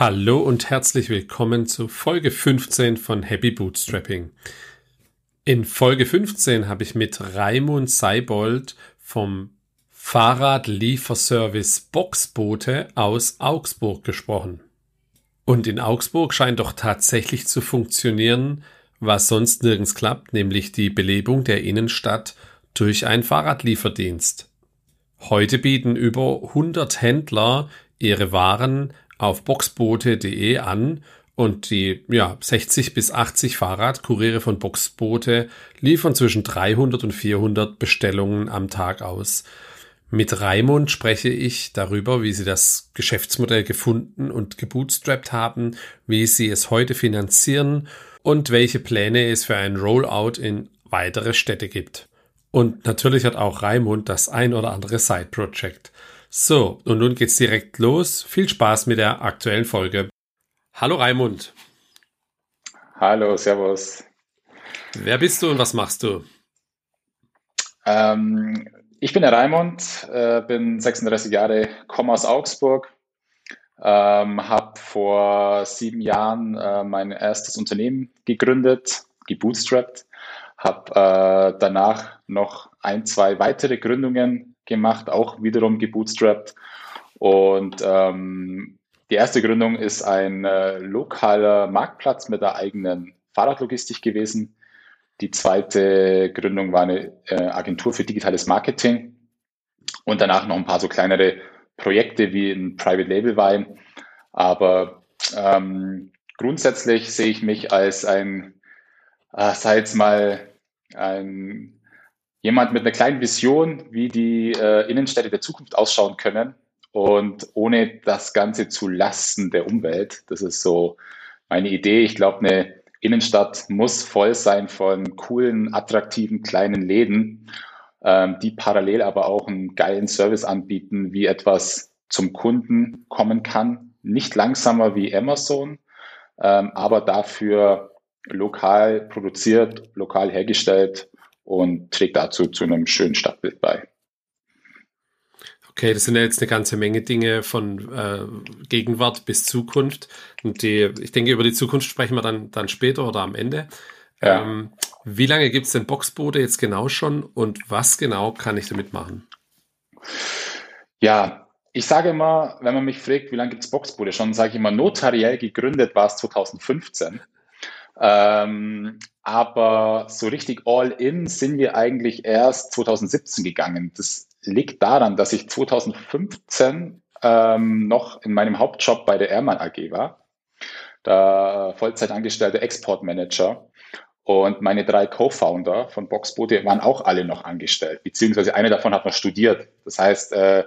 Hallo und herzlich willkommen zu Folge 15 von Happy Bootstrapping. In Folge 15 habe ich mit Raimund Seibold vom Fahrradlieferservice Boxboote aus Augsburg gesprochen. Und in Augsburg scheint doch tatsächlich zu funktionieren, was sonst nirgends klappt, nämlich die Belebung der Innenstadt durch einen Fahrradlieferdienst. Heute bieten über 100 Händler ihre Waren auf boxboote.de an und die ja, 60 bis 80 Fahrradkuriere von Boxboote liefern zwischen 300 und 400 Bestellungen am Tag aus. Mit Raimund spreche ich darüber, wie sie das Geschäftsmodell gefunden und gebootstrapped haben, wie sie es heute finanzieren und welche Pläne es für ein Rollout in weitere Städte gibt. Und natürlich hat auch Raimund das ein oder andere Side-Project. So, und nun geht's direkt los. Viel Spaß mit der aktuellen Folge. Hallo Raimund. Hallo, Servus. Wer bist du und was machst du? Ähm, ich bin der Raimund, äh, bin 36 Jahre, komme aus Augsburg, ähm, habe vor sieben Jahren äh, mein erstes Unternehmen gegründet, gebootstrapped, habe äh, danach noch ein, zwei weitere Gründungen gemacht, auch wiederum gebootstrapped. Und ähm, die erste Gründung ist ein äh, lokaler Marktplatz mit der eigenen Fahrradlogistik gewesen. Die zweite Gründung war eine äh, Agentur für digitales Marketing und danach noch ein paar so kleinere Projekte wie ein Private Label Wein. Aber ähm, grundsätzlich sehe ich mich als ein, äh, sei jetzt mal ein jemand mit einer kleinen Vision, wie die äh, Innenstädte der Zukunft ausschauen können und ohne das Ganze zu Lasten der Umwelt. Das ist so meine Idee. Ich glaube, eine Innenstadt muss voll sein von coolen, attraktiven kleinen Läden, ähm, die parallel aber auch einen geilen Service anbieten, wie etwas zum Kunden kommen kann. Nicht langsamer wie Amazon, ähm, aber dafür lokal produziert, lokal hergestellt und trägt dazu zu einem schönen Stadtbild bei. Okay, das sind ja jetzt eine ganze Menge Dinge von äh, Gegenwart bis Zukunft. Und die, ich denke, über die Zukunft sprechen wir dann, dann später oder am Ende. Ja. Ähm, wie lange gibt es denn Boxboote jetzt genau schon und was genau kann ich damit machen? Ja, ich sage immer, wenn man mich fragt, wie lange gibt es Boxboote schon, sage ich immer, notariell gegründet war es 2015. Ähm, aber so richtig all in sind wir eigentlich erst 2017 gegangen. Das liegt daran, dass ich 2015 ähm, noch in meinem Hauptjob bei der Airman AG war, der Vollzeitangestellte Exportmanager. Und meine drei Co-Founder von Boxboote waren auch alle noch angestellt, beziehungsweise eine davon hat noch studiert. Das heißt, äh,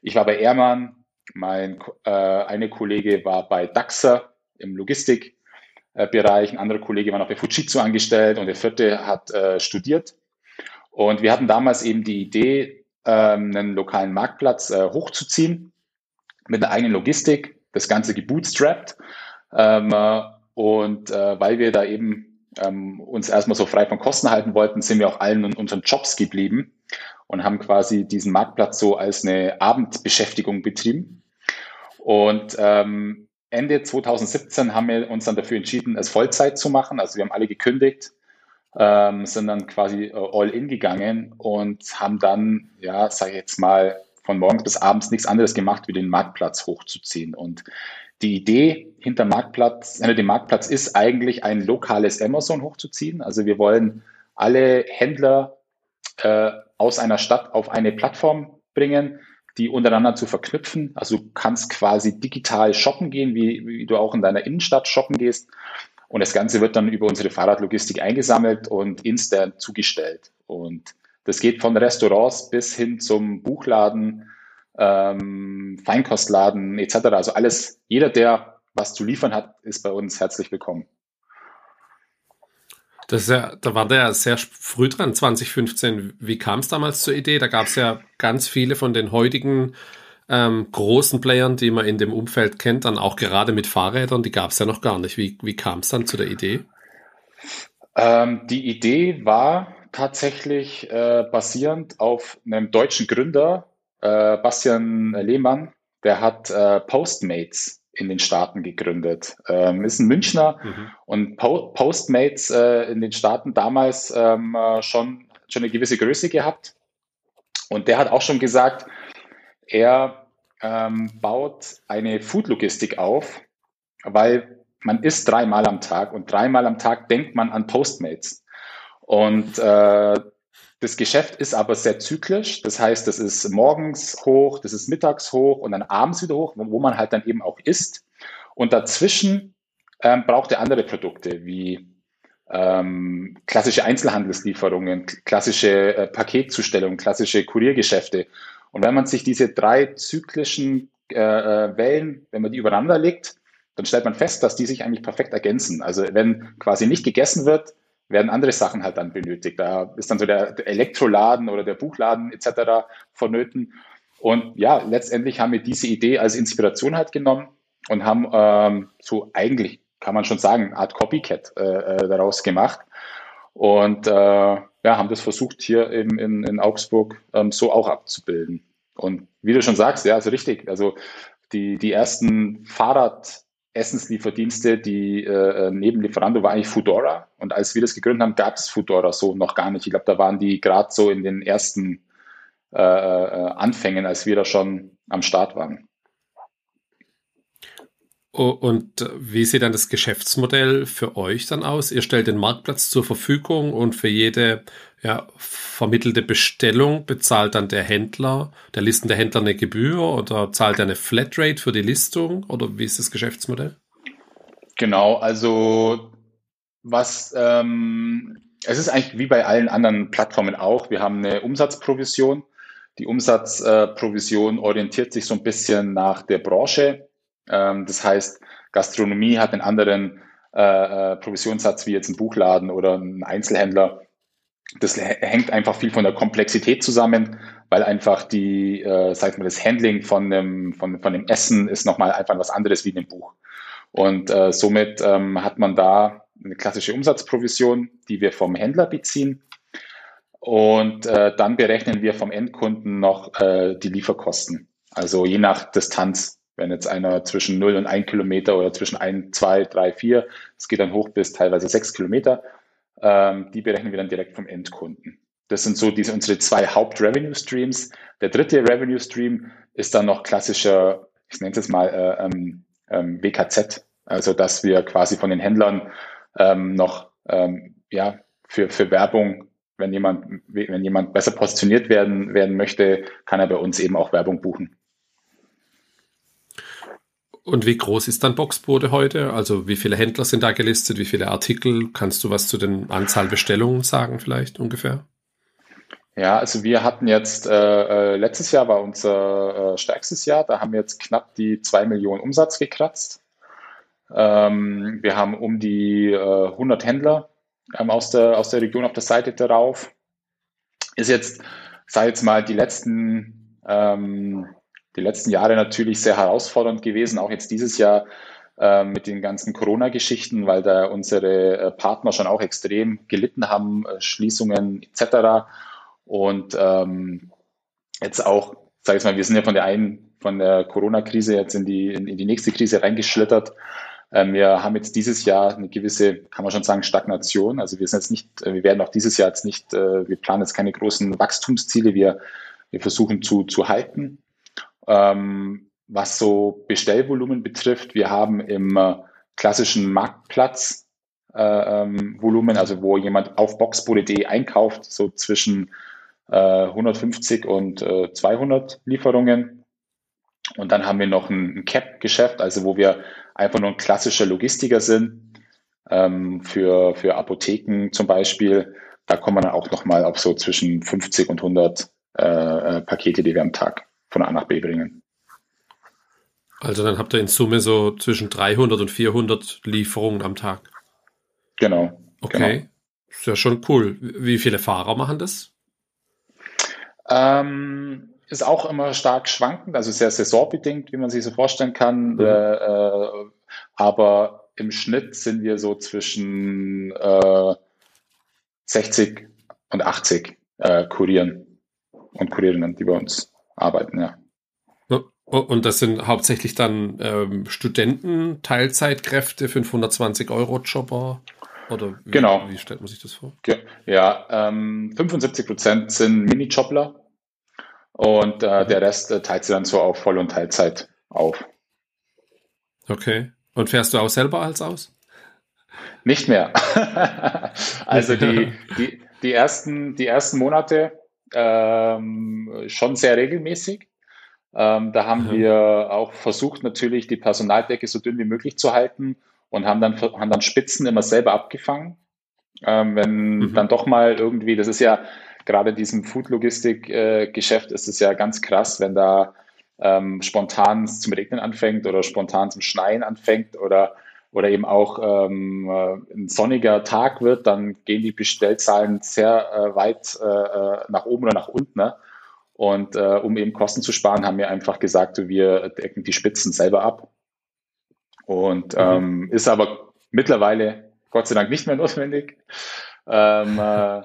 ich war bei Airman, mein äh, eine Kollege war bei Daxa im Logistik Bereich. Ein anderer Kollege war noch bei Fujitsu angestellt und der vierte hat äh, studiert. Und wir hatten damals eben die Idee, ähm, einen lokalen Marktplatz äh, hochzuziehen mit einer eigenen Logistik, das Ganze gebootstrapped. Ähm, äh, und äh, weil wir da eben ähm, uns erstmal so frei von Kosten halten wollten, sind wir auch allen in unseren Jobs geblieben und haben quasi diesen Marktplatz so als eine Abendbeschäftigung betrieben. Und ähm, Ende 2017 haben wir uns dann dafür entschieden, es Vollzeit zu machen. Also wir haben alle gekündigt, ähm, sind dann quasi äh, all in gegangen und haben dann, ja, sage ich jetzt mal, von morgens bis abends nichts anderes gemacht, wie den Marktplatz hochzuziehen. Und die Idee hinter Marktplatz, hinter dem Marktplatz ist eigentlich ein lokales Amazon hochzuziehen. Also wir wollen alle Händler äh, aus einer Stadt auf eine Plattform bringen, die untereinander zu verknüpfen. Also du kannst quasi digital shoppen gehen, wie, wie du auch in deiner Innenstadt shoppen gehst. Und das Ganze wird dann über unsere Fahrradlogistik eingesammelt und instant zugestellt. Und das geht von Restaurants bis hin zum Buchladen, ähm, Feinkostladen etc. Also alles, jeder, der was zu liefern hat, ist bei uns herzlich willkommen. Das ist ja, da war der sehr früh dran, 2015. Wie kam es damals zur Idee? Da gab es ja ganz viele von den heutigen ähm, großen Playern, die man in dem Umfeld kennt, dann auch gerade mit Fahrrädern, die gab es ja noch gar nicht. Wie, wie kam es dann zu der Idee? Ähm, die Idee war tatsächlich äh, basierend auf einem deutschen Gründer, äh, Bastian Lehmann, der hat äh, Postmates in den Staaten gegründet. Ähm, ist ein Münchner mhm. und po Postmates äh, in den Staaten damals ähm, äh, schon, schon eine gewisse Größe gehabt. Und der hat auch schon gesagt, er ähm, baut eine Food-Logistik auf, weil man isst dreimal am Tag und dreimal am Tag denkt man an Postmates. Und äh, das Geschäft ist aber sehr zyklisch. Das heißt, das ist morgens hoch, das ist mittags hoch und dann abends wieder hoch, wo man halt dann eben auch isst. Und dazwischen ähm, braucht er andere Produkte wie ähm, klassische Einzelhandelslieferungen, klassische äh, Paketzustellungen, klassische Kuriergeschäfte. Und wenn man sich diese drei zyklischen äh, äh, Wellen, wenn man die übereinander legt, dann stellt man fest, dass die sich eigentlich perfekt ergänzen. Also wenn quasi nicht gegessen wird, werden andere Sachen halt dann benötigt. Da ist dann so der, Elektroladen oder der Buchladen etc. vonnöten. Und ja, letztendlich haben wir diese Idee als Inspiration halt genommen und haben ähm, so eigentlich, kann man schon sagen, eine Art Copycat äh, äh, daraus gemacht. Und äh, ja, haben das versucht, hier in, in, in Augsburg ähm, so auch abzubilden. Und wie du schon sagst, ja, also richtig. Also die, die ersten Fahrrad- Essenslieferdienste, die äh, neben Lieferando war eigentlich Foodora. Und als wir das gegründet haben, gab es Foodora so noch gar nicht. Ich glaube, da waren die gerade so in den ersten äh, äh, Anfängen, als wir da schon am Start waren. Und wie sieht dann das Geschäftsmodell für euch dann aus? Ihr stellt den Marktplatz zur Verfügung und für jede ja, vermittelte Bestellung bezahlt dann der Händler, der listende Händler eine Gebühr oder zahlt er eine Flatrate für die Listung oder wie ist das Geschäftsmodell? Genau, also was ähm, es ist eigentlich wie bei allen anderen Plattformen auch. Wir haben eine Umsatzprovision. Die Umsatzprovision orientiert sich so ein bisschen nach der Branche. Ähm, das heißt, Gastronomie hat einen anderen äh, äh, Provisionssatz wie jetzt ein Buchladen oder ein Einzelhändler. Das hängt einfach viel von der Komplexität zusammen, weil einfach die, äh, sag mal, das Handling von dem, von, von dem Essen ist nochmal einfach was anderes wie in dem Buch. Und äh, somit ähm, hat man da eine klassische Umsatzprovision, die wir vom Händler beziehen. Und äh, dann berechnen wir vom Endkunden noch äh, die Lieferkosten. Also je nach Distanz wenn jetzt einer zwischen 0 und 1 Kilometer oder zwischen 1, 2, 3, 4, es geht dann hoch bis teilweise 6 Kilometer, ähm, die berechnen wir dann direkt vom Endkunden. Das sind so diese, unsere zwei Haupt-Revenue-Streams. Der dritte Revenue-Stream ist dann noch klassischer, ich nenne es jetzt mal äh, ähm, ähm WKZ, also dass wir quasi von den Händlern ähm, noch ähm, ja, für, für Werbung, wenn jemand, wenn jemand besser positioniert werden, werden möchte, kann er bei uns eben auch Werbung buchen. Und wie groß ist dann Boxbode heute? Also wie viele Händler sind da gelistet? Wie viele Artikel? Kannst du was zu den Anzahl Bestellungen sagen vielleicht ungefähr? Ja, also wir hatten jetzt, äh, äh letztes Jahr war unser äh, stärkstes Jahr, da haben wir jetzt knapp die zwei Millionen Umsatz gekratzt. Ähm, wir haben um die äh, 100 Händler ähm, aus, der, aus der Region auf der Seite darauf. Ist jetzt, sei jetzt mal, die letzten ähm, die letzten Jahre natürlich sehr herausfordernd gewesen, auch jetzt dieses Jahr äh, mit den ganzen Corona-Geschichten, weil da unsere äh, Partner schon auch extrem gelitten haben, äh, Schließungen etc. Und ähm, jetzt auch, sage ich mal, wir sind ja von der einen, von der Corona-Krise jetzt in die, in, die nächste Krise reingeschlittert. Ähm, wir haben jetzt dieses Jahr eine gewisse, kann man schon sagen, Stagnation. Also wir sind jetzt nicht, wir werden auch dieses Jahr jetzt nicht, wir planen jetzt keine großen Wachstumsziele. Wir, wir versuchen zu, zu halten. Ähm, was so Bestellvolumen betrifft, wir haben im äh, klassischen Marktplatz äh, ähm, Volumen, also wo jemand auf boxbode.de einkauft, so zwischen äh, 150 und äh, 200 Lieferungen. Und dann haben wir noch ein, ein Cap-Geschäft, also wo wir einfach nur ein klassischer Logistiker sind, ähm, für, für Apotheken zum Beispiel. Da kommen wir dann auch nochmal auf so zwischen 50 und 100 äh, äh, Pakete, die wir am Tag von A nach B bringen. Also dann habt ihr in Summe so zwischen 300 und 400 Lieferungen am Tag. Genau. Okay. Genau. Ist ja schon cool. Wie viele Fahrer machen das? Ähm, ist auch immer stark schwankend, also sehr saisonbedingt, wie man sich so vorstellen kann. Mhm. Äh, äh, aber im Schnitt sind wir so zwischen äh, 60 und 80 äh, Kurieren und Kurierinnen, die bei uns arbeiten, ja. Und das sind hauptsächlich dann ähm, Studenten, Teilzeitkräfte, 520 Euro Jobber? Oder wie, genau. wie stellt man sich das vor? Ja, ähm, 75 Prozent sind Minijobler und äh, mhm. der Rest äh, teilt sich dann so auf Voll- und Teilzeit auf. Okay. Und fährst du auch selber als aus? Nicht mehr. also die, die, die, ersten, die ersten Monate ähm, schon sehr regelmäßig. Ähm, da haben mhm. wir auch versucht, natürlich die Personaldecke so dünn wie möglich zu halten und haben dann, haben dann Spitzen immer selber abgefangen. Ähm, wenn mhm. dann doch mal irgendwie, das ist ja gerade in diesem Food-Logistik-Geschäft äh, ist es ja ganz krass, wenn da ähm, spontan zum Regnen anfängt oder spontan zum Schneien anfängt oder, oder eben auch ähm, äh, ein sonniger Tag wird, dann gehen die Bestellzahlen sehr äh, weit äh, äh nach oben oder nach unten. Ne? Und äh, um eben Kosten zu sparen, haben wir einfach gesagt, wir decken die Spitzen selber ab. Und mhm. ähm, ist aber mittlerweile Gott sei Dank nicht mehr notwendig. Ähm, äh,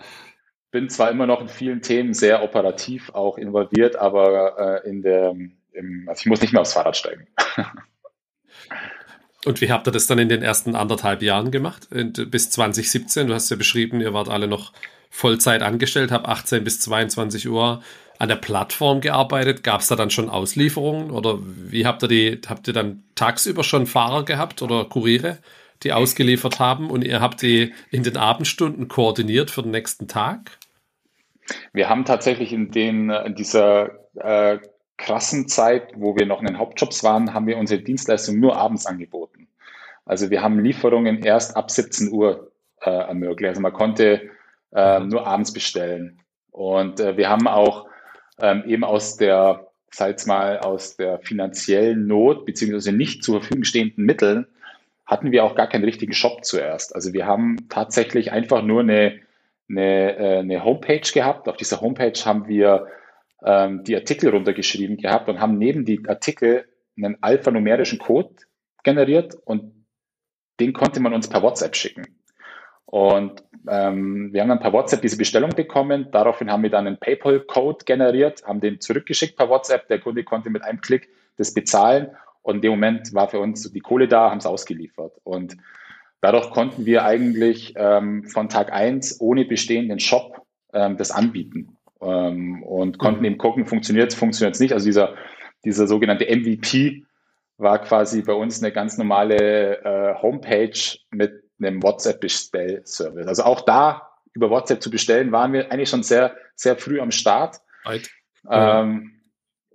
bin zwar immer noch in vielen Themen sehr operativ auch involviert, aber äh, in der, im, also ich muss nicht mehr aufs Fahrrad steigen. Und wie habt ihr das dann in den ersten anderthalb Jahren gemacht? Bis 2017, du hast ja beschrieben, ihr wart alle noch Vollzeit angestellt, habt 18 bis 22 Uhr an der Plattform gearbeitet? Gab es da dann schon Auslieferungen oder wie habt ihr die, habt ihr dann tagsüber schon Fahrer gehabt oder Kuriere, die ausgeliefert haben und ihr habt die in den Abendstunden koordiniert für den nächsten Tag? Wir haben tatsächlich in, den, in dieser äh, krassen Zeit, wo wir noch in den Hauptjobs waren, haben wir unsere Dienstleistung nur abends angeboten. Also wir haben Lieferungen erst ab 17 Uhr äh, ermöglicht. Also man konnte äh, nur abends bestellen. Und äh, wir haben auch ähm, eben aus der, sag mal, aus der finanziellen Not beziehungsweise nicht zur Verfügung stehenden Mitteln hatten wir auch gar keinen richtigen Shop zuerst. Also wir haben tatsächlich einfach nur eine, eine, äh, eine Homepage gehabt. Auf dieser Homepage haben wir ähm, die Artikel runtergeschrieben gehabt und haben neben die Artikel einen alphanumerischen Code generiert und den konnte man uns per WhatsApp schicken. Und ähm, wir haben dann per WhatsApp diese Bestellung bekommen. Daraufhin haben wir dann einen PayPal-Code generiert, haben den zurückgeschickt per WhatsApp. Der Kunde konnte mit einem Klick das bezahlen. Und in dem Moment war für uns die Kohle da, haben es ausgeliefert. Und dadurch konnten wir eigentlich ähm, von Tag eins ohne bestehenden Shop ähm, das anbieten. Ähm, und konnten mhm. eben gucken, funktioniert es, funktioniert es nicht. Also dieser, dieser sogenannte MVP war quasi bei uns eine ganz normale äh, Homepage mit einem WhatsApp-Bestellservice. Also auch da über WhatsApp zu bestellen, waren wir eigentlich schon sehr, sehr früh am Start. Right. Ähm,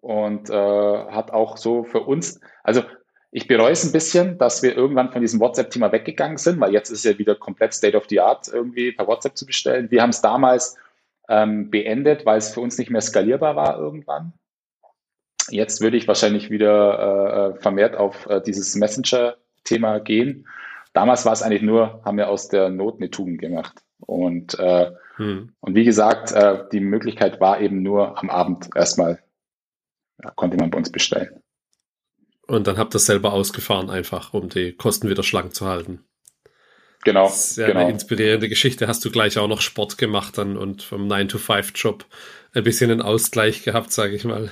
und äh, hat auch so für uns, also ich bereue es ein bisschen, dass wir irgendwann von diesem WhatsApp-Thema weggegangen sind, weil jetzt ist es ja wieder komplett State of the Art, irgendwie per WhatsApp zu bestellen. Wir haben es damals ähm, beendet, weil es für uns nicht mehr skalierbar war irgendwann. Jetzt würde ich wahrscheinlich wieder äh, vermehrt auf äh, dieses Messenger-Thema gehen. Damals war es eigentlich nur, haben wir aus der Not eine Tugend gemacht. Und, äh, hm. und wie gesagt, äh, die Möglichkeit war eben nur am Abend erstmal, ja, konnte man bei uns bestellen. Und dann habt ihr selber ausgefahren, einfach, um die Kosten wieder schlank zu halten. Genau. Sehr genau. eine inspirierende Geschichte. Hast du gleich auch noch Sport gemacht dann und vom 9-to-5-Job ein bisschen einen Ausgleich gehabt, sage ich mal.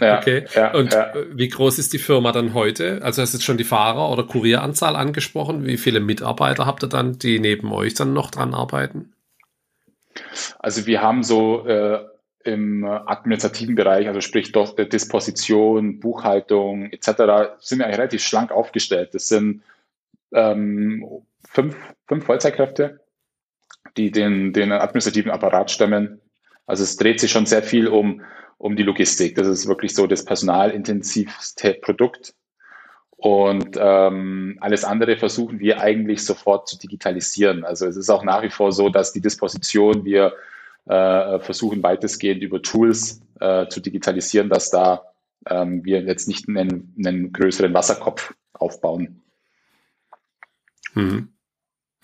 Ja, okay. Ja, und ja. wie groß ist die Firma dann heute? Also hast du jetzt schon die Fahrer- oder Kurieranzahl angesprochen. Wie viele Mitarbeiter habt ihr dann, die neben euch dann noch dran arbeiten? Also wir haben so äh, im administrativen Bereich, also sprich Disposition, Buchhaltung etc., sind wir eigentlich relativ schlank aufgestellt. Das sind ähm, fünf, fünf Vollzeitkräfte, die den, den administrativen Apparat stemmen. Also es dreht sich schon sehr viel um um die Logistik. Das ist wirklich so das personalintensivste Produkt. Und ähm, alles andere versuchen wir eigentlich sofort zu digitalisieren. Also es ist auch nach wie vor so, dass die Disposition wir äh, versuchen weitestgehend über Tools äh, zu digitalisieren, dass da ähm, wir jetzt nicht einen, einen größeren Wasserkopf aufbauen. Mhm.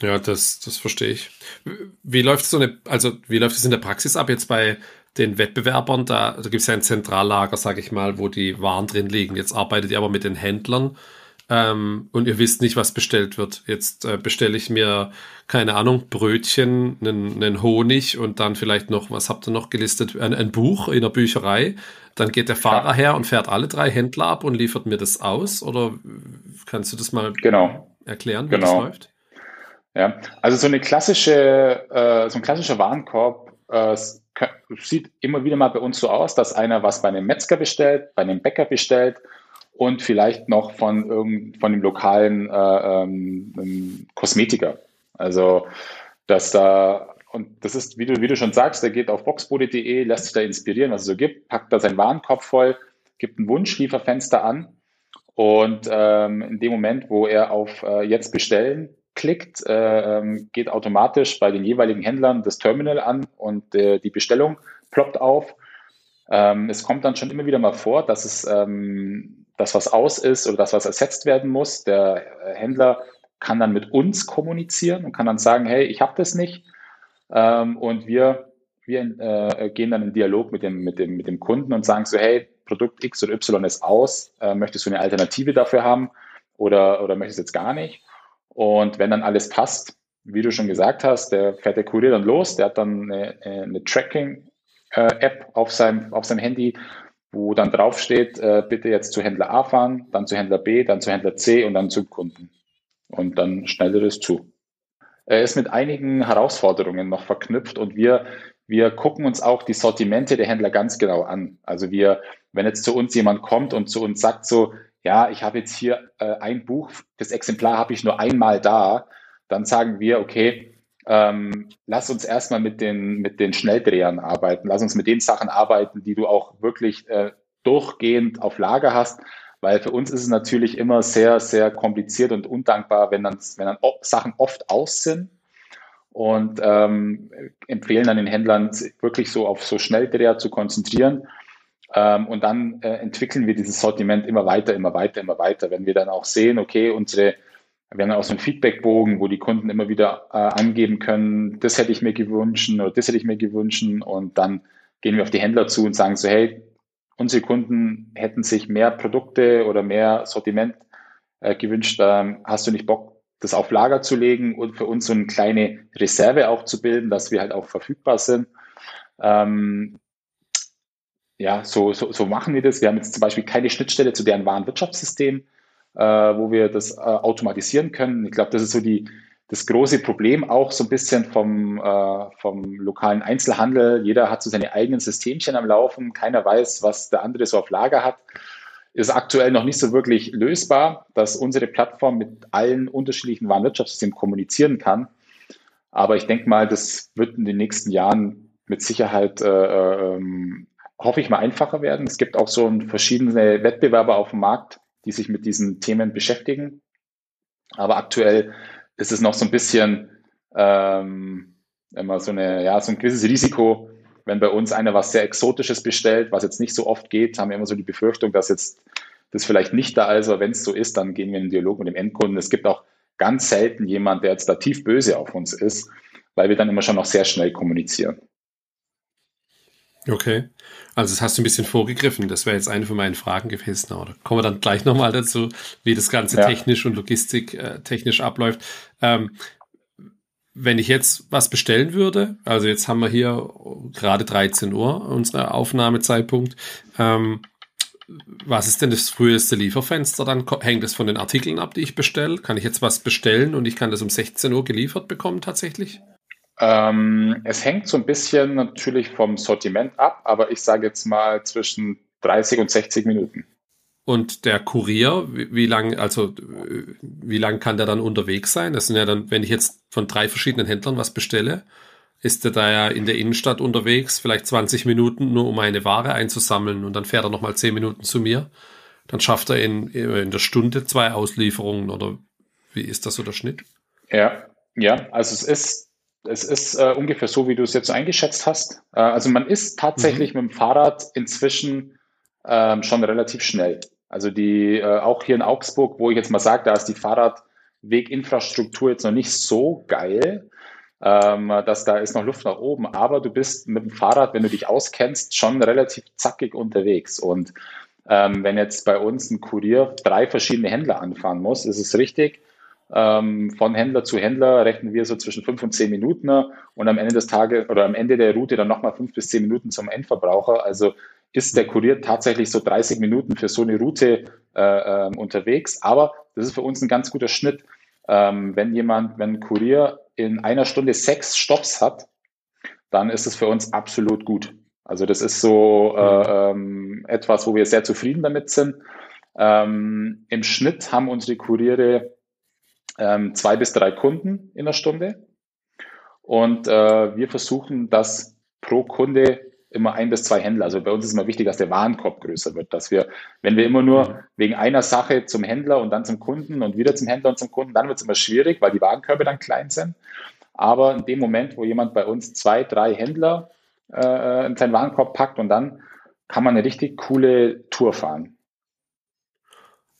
Ja, das, das verstehe ich. Wie läuft so eine, also wie läuft es in der Praxis ab jetzt bei den Wettbewerbern, da, da gibt es ja ein Zentrallager, sage ich mal, wo die Waren drin liegen. Jetzt arbeitet ihr aber mit den Händlern ähm, und ihr wisst nicht, was bestellt wird. Jetzt äh, bestelle ich mir, keine Ahnung, Brötchen, einen, einen Honig und dann vielleicht noch, was habt ihr noch gelistet? Ein, ein Buch in der Bücherei. dann geht der Fahrer ja. her und fährt alle drei Händler ab und liefert mir das aus? Oder kannst du das mal genau. erklären, wie genau. das läuft? Ja, also so eine klassische, äh, so ein klassischer Warenkorb äh, sieht immer wieder mal bei uns so aus, dass einer was bei einem Metzger bestellt, bei einem Bäcker bestellt und vielleicht noch von irgend, von dem lokalen äh, ähm, Kosmetiker. Also dass da und das ist, wie du, wie du schon sagst, der geht auf boxbode.de, lässt sich da inspirieren, was es so gibt, packt da seinen Warenkorb voll, gibt ein Wunschlieferfenster an und ähm, in dem Moment, wo er auf äh, Jetzt bestellen klickt, äh, ähm, geht automatisch bei den jeweiligen Händlern das Terminal an und äh, die Bestellung ploppt auf. Ähm, es kommt dann schon immer wieder mal vor, dass es ähm, das, was aus ist oder das, was ersetzt werden muss. Der äh, Händler kann dann mit uns kommunizieren und kann dann sagen, hey, ich habe das nicht und wir, wir gehen dann in Dialog mit dem, mit, dem, mit dem Kunden und sagen so, hey, Produkt X oder Y ist aus, möchtest du eine Alternative dafür haben oder, oder möchtest du jetzt gar nicht? Und wenn dann alles passt, wie du schon gesagt hast, der fährt der Kurier dann los, der hat dann eine, eine Tracking-App auf seinem, auf seinem Handy, wo dann draufsteht, äh, bitte jetzt zu Händler A fahren, dann zu Händler B, dann zu Händler C und dann zum Kunden. Und dann schneidet es zu. Er ist mit einigen Herausforderungen noch verknüpft und wir, wir gucken uns auch die Sortimente der Händler ganz genau an. Also wir, wenn jetzt zu uns jemand kommt und zu uns sagt so, ja, ich habe jetzt hier äh, ein Buch, das Exemplar habe ich nur einmal da, dann sagen wir, okay, ähm, lass uns erstmal mit den, mit den Schnelldrehern arbeiten, lass uns mit den Sachen arbeiten, die du auch wirklich äh, durchgehend auf Lager hast, weil für uns ist es natürlich immer sehr, sehr kompliziert und undankbar, wenn dann, wenn dann Sachen oft aus sind. Und ähm, empfehlen dann den Händlern, wirklich so auf so Schnelldreher zu konzentrieren. Ähm, und dann äh, entwickeln wir dieses Sortiment immer weiter, immer weiter, immer weiter. Wenn wir dann auch sehen, okay, unsere, wir haben dann auch so einen Feedbackbogen, wo die Kunden immer wieder äh, angeben können, das hätte ich mir gewünscht oder das hätte ich mir gewünscht. Und dann gehen wir auf die Händler zu und sagen so, hey, unsere Kunden hätten sich mehr Produkte oder mehr Sortiment äh, gewünscht. Ähm, hast du nicht Bock, das auf Lager zu legen und für uns so eine kleine Reserve auch zu bilden, dass wir halt auch verfügbar sind? Ähm, ja, so, so, so machen wir das. Wir haben jetzt zum Beispiel keine Schnittstelle zu deren Warenwirtschaftssystem, äh, wo wir das äh, automatisieren können. Ich glaube, das ist so die, das große Problem auch so ein bisschen vom, äh, vom lokalen Einzelhandel. Jeder hat so seine eigenen Systemchen am Laufen. Keiner weiß, was der andere so auf Lager hat. Ist aktuell noch nicht so wirklich lösbar, dass unsere Plattform mit allen unterschiedlichen Warenwirtschaftssystemen kommunizieren kann. Aber ich denke mal, das wird in den nächsten Jahren mit Sicherheit, äh, ähm, hoffe ich mal, einfacher werden. Es gibt auch so verschiedene Wettbewerber auf dem Markt, die sich mit diesen Themen beschäftigen. Aber aktuell ist es noch so ein bisschen ähm, immer so, eine, ja, so ein gewisses Risiko, wenn bei uns einer was sehr Exotisches bestellt, was jetzt nicht so oft geht, haben wir immer so die Befürchtung, dass jetzt das vielleicht nicht da ist, aber wenn es so ist, dann gehen wir in den Dialog mit dem Endkunden. Es gibt auch ganz selten jemand, der jetzt da tief böse auf uns ist, weil wir dann immer schon noch sehr schnell kommunizieren. Okay. Also das hast du ein bisschen vorgegriffen. Das wäre jetzt eine von meinen Fragen gewesen. Oder kommen wir dann gleich nochmal dazu, wie das Ganze ja. technisch und logistik äh, technisch abläuft. Ähm, wenn ich jetzt was bestellen würde, also jetzt haben wir hier gerade 13 Uhr, unser Aufnahmezeitpunkt. Ähm, was ist denn das früheste Lieferfenster? Dann hängt es von den Artikeln ab, die ich bestelle. Kann ich jetzt was bestellen und ich kann das um 16 Uhr geliefert bekommen tatsächlich? Ähm, es hängt so ein bisschen natürlich vom Sortiment ab, aber ich sage jetzt mal zwischen 30 und 60 Minuten. Und der Kurier, wie, wie lang, also wie lang kann der dann unterwegs sein? Das sind ja dann, wenn ich jetzt von drei verschiedenen Händlern was bestelle, ist der da ja in der Innenstadt unterwegs, vielleicht 20 Minuten, nur um eine Ware einzusammeln und dann fährt er nochmal 10 Minuten zu mir. Dann schafft er in, in der Stunde zwei Auslieferungen oder wie ist das so der Schnitt? Ja, ja, also es ist es ist äh, ungefähr so, wie du es jetzt eingeschätzt hast. Äh, also man ist tatsächlich mhm. mit dem Fahrrad inzwischen ähm, schon relativ schnell. Also die, äh, auch hier in Augsburg, wo ich jetzt mal sage, da ist die Fahrradweginfrastruktur jetzt noch nicht so geil, ähm, dass da ist noch Luft nach oben. Aber du bist mit dem Fahrrad, wenn du dich auskennst, schon relativ zackig unterwegs. Und ähm, wenn jetzt bei uns ein Kurier drei verschiedene Händler anfahren muss, ist es richtig, ähm, von Händler zu Händler rechnen wir so zwischen fünf und zehn Minuten und am Ende des Tages oder am Ende der Route dann nochmal fünf bis zehn Minuten zum Endverbraucher. Also ist der Kurier tatsächlich so 30 Minuten für so eine Route äh, äh, unterwegs. Aber das ist für uns ein ganz guter Schnitt. Ähm, wenn jemand, wenn ein Kurier in einer Stunde sechs Stops hat, dann ist es für uns absolut gut. Also das ist so äh, ähm, etwas, wo wir sehr zufrieden damit sind. Ähm, Im Schnitt haben unsere Kuriere ähm, zwei bis drei Kunden in der Stunde. Und äh, wir versuchen, dass pro Kunde immer ein bis zwei Händler. Also bei uns ist immer wichtig, dass der Warenkorb größer wird, dass wir, wenn wir immer nur wegen einer Sache zum Händler und dann zum Kunden und wieder zum Händler und zum Kunden, dann wird es immer schwierig, weil die Warenkörbe dann klein sind. Aber in dem Moment, wo jemand bei uns zwei, drei Händler äh, in seinen Warenkorb packt und dann kann man eine richtig coole Tour fahren.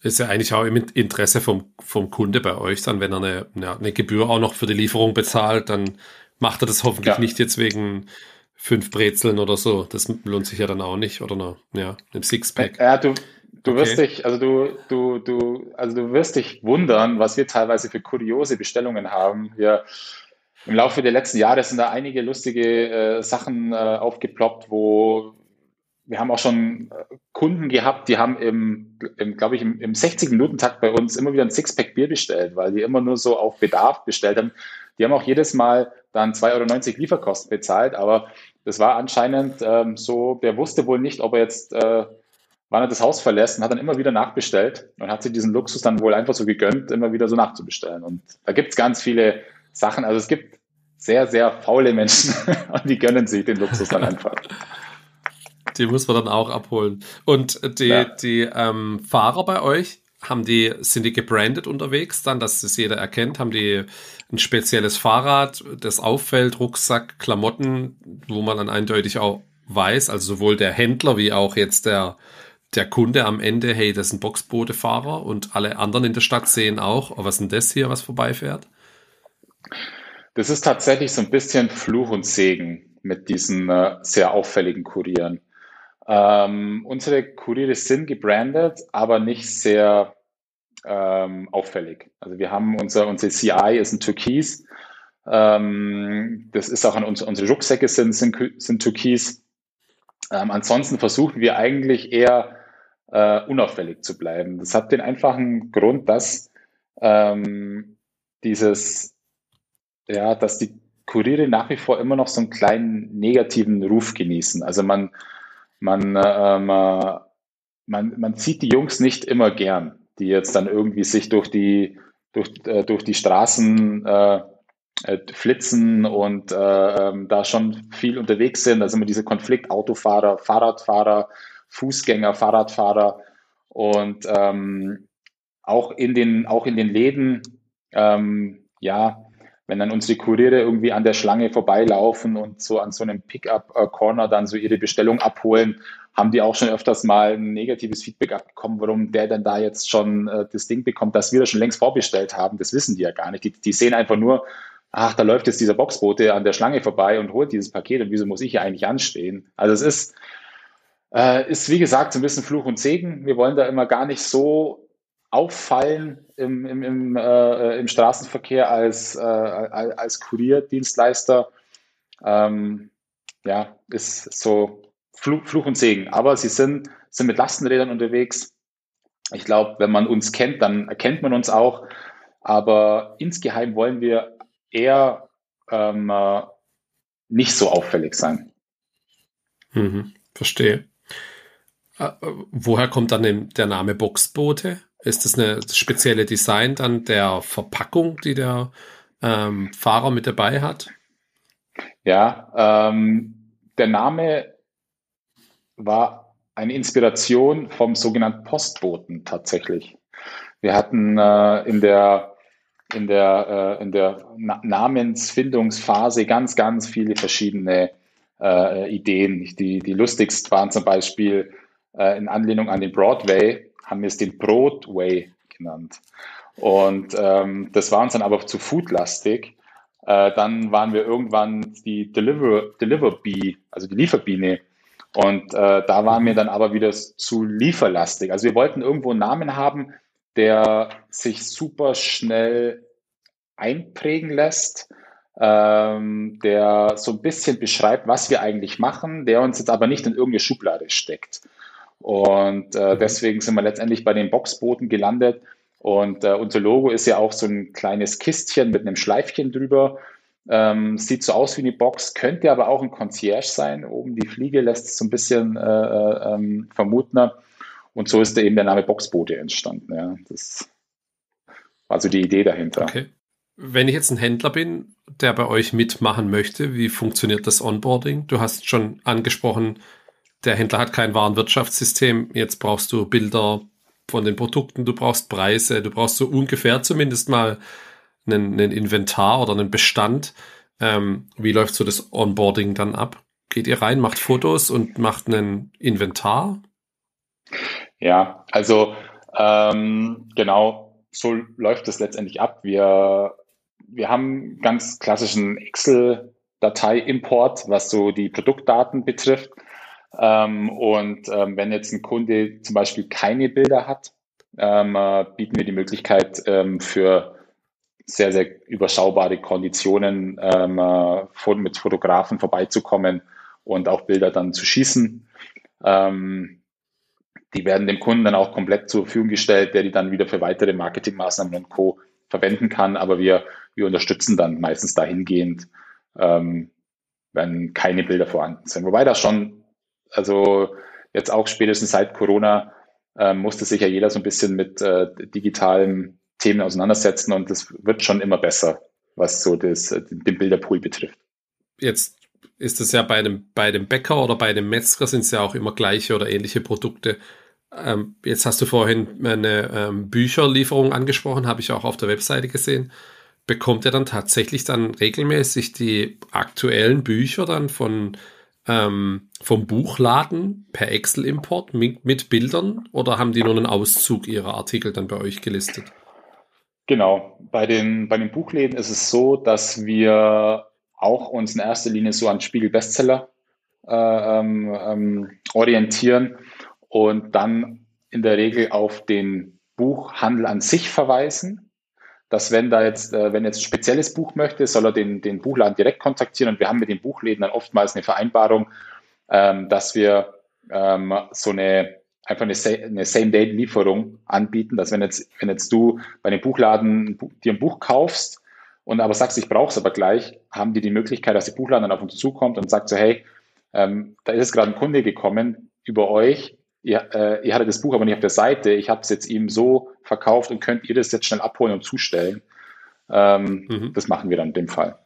Ist ja eigentlich auch im Interesse vom, vom Kunde bei euch dann, wenn er eine, ja, eine Gebühr auch noch für die Lieferung bezahlt, dann macht er das hoffentlich ja. nicht jetzt wegen fünf Brezeln oder so. Das lohnt sich ja dann auch nicht. Oder eine, ja, einem Sixpack. Ja, du, du okay. wirst dich, also du, du, du, also du wirst dich wundern, was wir teilweise für kuriose Bestellungen haben. Wir, im Laufe der letzten Jahre sind da einige lustige äh, Sachen äh, aufgeploppt, wo wir haben auch schon äh, Kunden gehabt, die haben im, im glaube ich, im, im 60-Minuten-Takt bei uns immer wieder ein Sixpack Bier bestellt, weil die immer nur so auf Bedarf bestellt haben. Die haben auch jedes Mal dann 2,90 Euro Lieferkosten bezahlt, aber das war anscheinend ähm, so, der wusste wohl nicht, ob er jetzt, äh, wann er das Haus verlässt und hat dann immer wieder nachbestellt und hat sich diesen Luxus dann wohl einfach so gegönnt, immer wieder so nachzubestellen. Und da gibt es ganz viele Sachen. Also es gibt sehr, sehr faule Menschen und die gönnen sich den Luxus dann einfach. Die muss man dann auch abholen. Und die, ja. die ähm, Fahrer bei euch, haben die, sind die gebrandet unterwegs dann, dass das jeder erkennt? Haben die ein spezielles Fahrrad, das auffällt, Rucksack, Klamotten, wo man dann eindeutig auch weiß, also sowohl der Händler wie auch jetzt der, der Kunde am Ende, hey, das ist ein Boxbootefahrer und alle anderen in der Stadt sehen auch, oh, was ist denn das hier, was vorbeifährt? Das ist tatsächlich so ein bisschen Fluch und Segen mit diesen äh, sehr auffälligen Kurieren. Ähm, unsere Kuriere sind gebrandet, aber nicht sehr ähm, auffällig. Also wir haben unser, unser CI ist ein Türkis. Ähm, das ist auch an uns, unsere Rucksäcke sind, sind, sind Türkis. Ähm, ansonsten versuchen wir eigentlich eher äh, unauffällig zu bleiben. Das hat den einfachen Grund, dass ähm, dieses, ja, dass die Kuriere nach wie vor immer noch so einen kleinen negativen Ruf genießen. Also man man, äh, man, man zieht die Jungs nicht immer gern, die jetzt dann irgendwie sich durch die, durch, äh, durch die Straßen äh, äh flitzen und äh, ähm, da schon viel unterwegs sind. Da sind immer diese Konflikt Autofahrer, Fahrradfahrer, Fußgänger, Fahrradfahrer und ähm, auch in den auch in den Läden ähm, ja wenn dann unsere Kuriere irgendwie an der Schlange vorbeilaufen und so an so einem Pickup-Corner dann so ihre Bestellung abholen, haben die auch schon öfters mal ein negatives Feedback abbekommen, warum der denn da jetzt schon äh, das Ding bekommt, das wir da schon längst vorbestellt haben. Das wissen die ja gar nicht. Die, die sehen einfach nur, ach, da läuft jetzt dieser Boxbote an der Schlange vorbei und holt dieses Paket und wieso muss ich hier eigentlich anstehen? Also es ist, äh, ist wie gesagt so ein bisschen Fluch und Segen. Wir wollen da immer gar nicht so auffallen im, im, im, äh, im Straßenverkehr als, äh, als Kurierdienstleister. Ähm, ja, ist so Fluch, und Segen. Aber sie sind, sind mit Lastenrädern unterwegs. Ich glaube, wenn man uns kennt, dann erkennt man uns auch. Aber insgeheim wollen wir eher ähm, äh, nicht so auffällig sein. Mhm, verstehe. Äh, woher kommt dann der Name Boxboote? Ist das eine spezielle Design dann der Verpackung, die der ähm, Fahrer mit dabei hat? Ja, ähm, der Name war eine Inspiration vom sogenannten Postboten tatsächlich. Wir hatten äh, in der in der, äh, in der Na Namensfindungsphase ganz, ganz viele verschiedene äh, Ideen. Die, die lustigst waren zum Beispiel äh, in Anlehnung an den Broadway, haben wir es den Broadway genannt. Und ähm, das war uns dann aber zu foodlastig. Äh, dann waren wir irgendwann die Deliver, Deliver Bee, also die Lieferbiene. Und äh, da waren wir dann aber wieder zu lieferlastig. Also wir wollten irgendwo einen Namen haben, der sich super schnell einprägen lässt, ähm, der so ein bisschen beschreibt, was wir eigentlich machen, der uns jetzt aber nicht in irgendeine Schublade steckt. Und äh, mhm. deswegen sind wir letztendlich bei den Boxbooten gelandet. Und äh, unser Logo ist ja auch so ein kleines Kistchen mit einem Schleifchen drüber. Ähm, sieht so aus wie eine Box, könnte aber auch ein Concierge sein. Oben die Fliege lässt es so ein bisschen äh, äh, ähm, vermuten. Und so ist da eben der Name Boxboote entstanden. Ja. Das war also die Idee dahinter. Okay. Wenn ich jetzt ein Händler bin, der bei euch mitmachen möchte, wie funktioniert das Onboarding? Du hast schon angesprochen, der Händler hat kein Warenwirtschaftssystem. Jetzt brauchst du Bilder von den Produkten, du brauchst Preise, du brauchst so ungefähr zumindest mal einen, einen Inventar oder einen Bestand. Ähm, wie läuft so das Onboarding dann ab? Geht ihr rein, macht Fotos und macht einen Inventar? Ja, also ähm, genau so läuft es letztendlich ab. Wir wir haben ganz klassischen Excel-Datei-Import, was so die Produktdaten betrifft. Ähm, und ähm, wenn jetzt ein Kunde zum Beispiel keine Bilder hat, ähm, äh, bieten wir die Möglichkeit ähm, für sehr, sehr überschaubare Konditionen ähm, äh, mit Fotografen vorbeizukommen und auch Bilder dann zu schießen. Ähm, die werden dem Kunden dann auch komplett zur Verfügung gestellt, der die dann wieder für weitere Marketingmaßnahmen und Co. verwenden kann. Aber wir wir unterstützen dann meistens dahingehend, wenn keine Bilder vorhanden sind. Wobei das schon, also jetzt auch spätestens seit Corona äh, musste sich ja jeder so ein bisschen mit äh, digitalen Themen auseinandersetzen und das wird schon immer besser, was so das, den Bilderpool betrifft. Jetzt ist es ja bei dem, bei dem Bäcker oder bei dem Metzger sind es ja auch immer gleiche oder ähnliche Produkte. Ähm, jetzt hast du vorhin eine ähm, Bücherlieferung angesprochen, habe ich auch auf der Webseite gesehen bekommt er dann tatsächlich dann regelmäßig die aktuellen Bücher dann von ähm, vom Buchladen per Excel-Import mit, mit Bildern oder haben die nur einen Auszug ihrer Artikel dann bei euch gelistet? Genau, bei den, bei den Buchläden ist es so, dass wir auch uns in erster Linie so an Spiegel Bestseller äh, ähm, ähm orientieren und dann in der Regel auf den Buchhandel an sich verweisen dass wenn da jetzt, äh, wenn jetzt ein spezielles Buch möchte, soll er den, den Buchladen direkt kontaktieren. Und wir haben mit den Buchläden dann oftmals eine Vereinbarung, ähm, dass wir ähm, so eine einfach eine, eine Same-Day-Lieferung anbieten, dass wenn jetzt, wenn jetzt du bei dem Buchladen dir ein Buch kaufst und aber sagst, ich brauche es aber gleich, haben die die Möglichkeit, dass der Buchladen dann auf uns zukommt und sagt so, hey, ähm, da ist gerade ein Kunde gekommen über euch, ihr, äh, ihr hattet das Buch aber nicht auf der Seite, ich habe es jetzt ihm so verkauft und könnt ihr das jetzt schnell abholen und zustellen. Ähm, mhm. Das machen wir dann in dem Fall.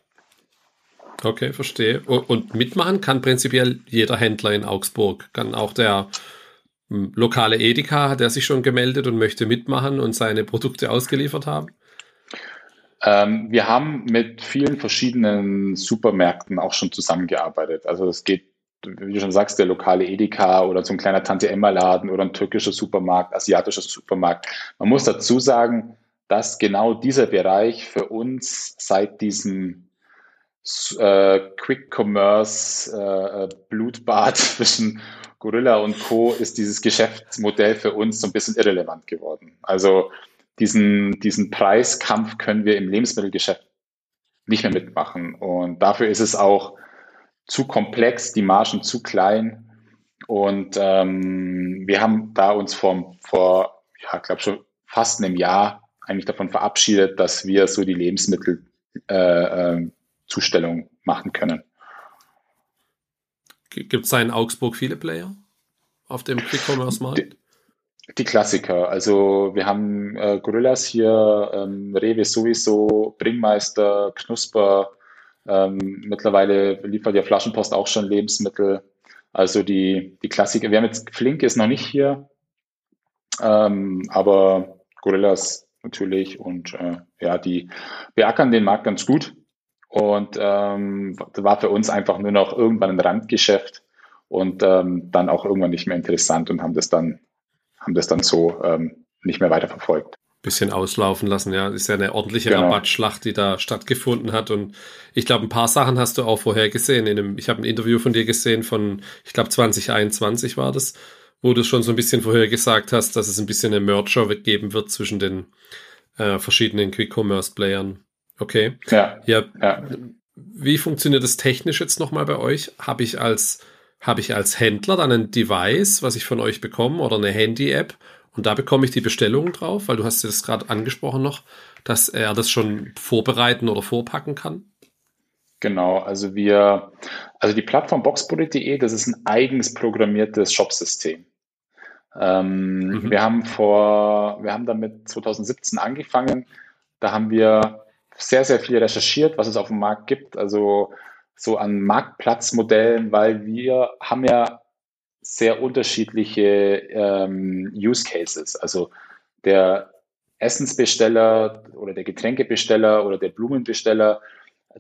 Okay, verstehe. Und mitmachen kann prinzipiell jeder Händler in Augsburg. Kann auch der hm, lokale Edeka, hat er sich schon gemeldet und möchte mitmachen und seine Produkte ausgeliefert haben? Ähm, wir haben mit vielen verschiedenen Supermärkten auch schon zusammengearbeitet. Also es geht wie du schon sagst, der lokale Edeka oder so ein kleiner Tante-Emma-Laden oder ein türkischer Supermarkt, asiatischer Supermarkt. Man muss dazu sagen, dass genau dieser Bereich für uns seit diesem äh, Quick Commerce äh, zwischen Gorilla und Co. ist dieses Geschäftsmodell für uns so ein bisschen irrelevant geworden. Also diesen, diesen Preiskampf können wir im Lebensmittelgeschäft nicht mehr mitmachen. Und dafür ist es auch zu komplex, die Margen zu klein. Und ähm, wir haben da uns vor, vor ja, glaube schon fast einem Jahr eigentlich davon verabschiedet, dass wir so die Lebensmittelzustellung äh, äh, machen können. Gibt es da in Augsburg viele Player auf dem Quick-Commerce-Markt? Die, die, Klassiker. Also wir haben äh, Gorillas hier, ähm, Rewe sowieso, Bringmeister, Knusper, ähm, mittlerweile liefert ja Flaschenpost auch schon Lebensmittel. Also die, die Klassiker. Wir haben jetzt Flink ist noch nicht hier, ähm, aber Gorillas natürlich und äh, ja, die beackern den Markt ganz gut. Und ähm, war für uns einfach nur noch irgendwann ein Randgeschäft und ähm, dann auch irgendwann nicht mehr interessant und haben das dann, haben das dann so ähm, nicht mehr weiter verfolgt bisschen auslaufen lassen. Ja, ist ja eine ordentliche genau. Rabattschlacht, die da stattgefunden hat. Und ich glaube, ein paar Sachen hast du auch vorher gesehen. In einem, ich habe ein Interview von dir gesehen von, ich glaube, 2021 war das, wo du schon so ein bisschen vorher gesagt hast, dass es ein bisschen eine Merger geben wird zwischen den äh, verschiedenen Quick-Commerce-Playern. Okay. Ja. ja. ja. Wie funktioniert das technisch jetzt nochmal bei euch? Habe ich als habe ich als Händler dann ein Device, was ich von euch bekomme oder eine Handy-App und da bekomme ich die Bestellung drauf, weil du hast das gerade angesprochen noch, dass er das schon vorbereiten oder vorpacken kann? Genau, also wir, also die Plattform boxbullet.de, das ist ein eigens programmiertes Shopsystem. Ähm, mhm. Wir haben vor, wir haben damit 2017 angefangen. Da haben wir sehr, sehr viel recherchiert, was es auf dem Markt gibt. Also so an Marktplatzmodellen, weil wir haben ja sehr unterschiedliche ähm, Use Cases. Also der Essensbesteller oder der Getränkebesteller oder der Blumenbesteller,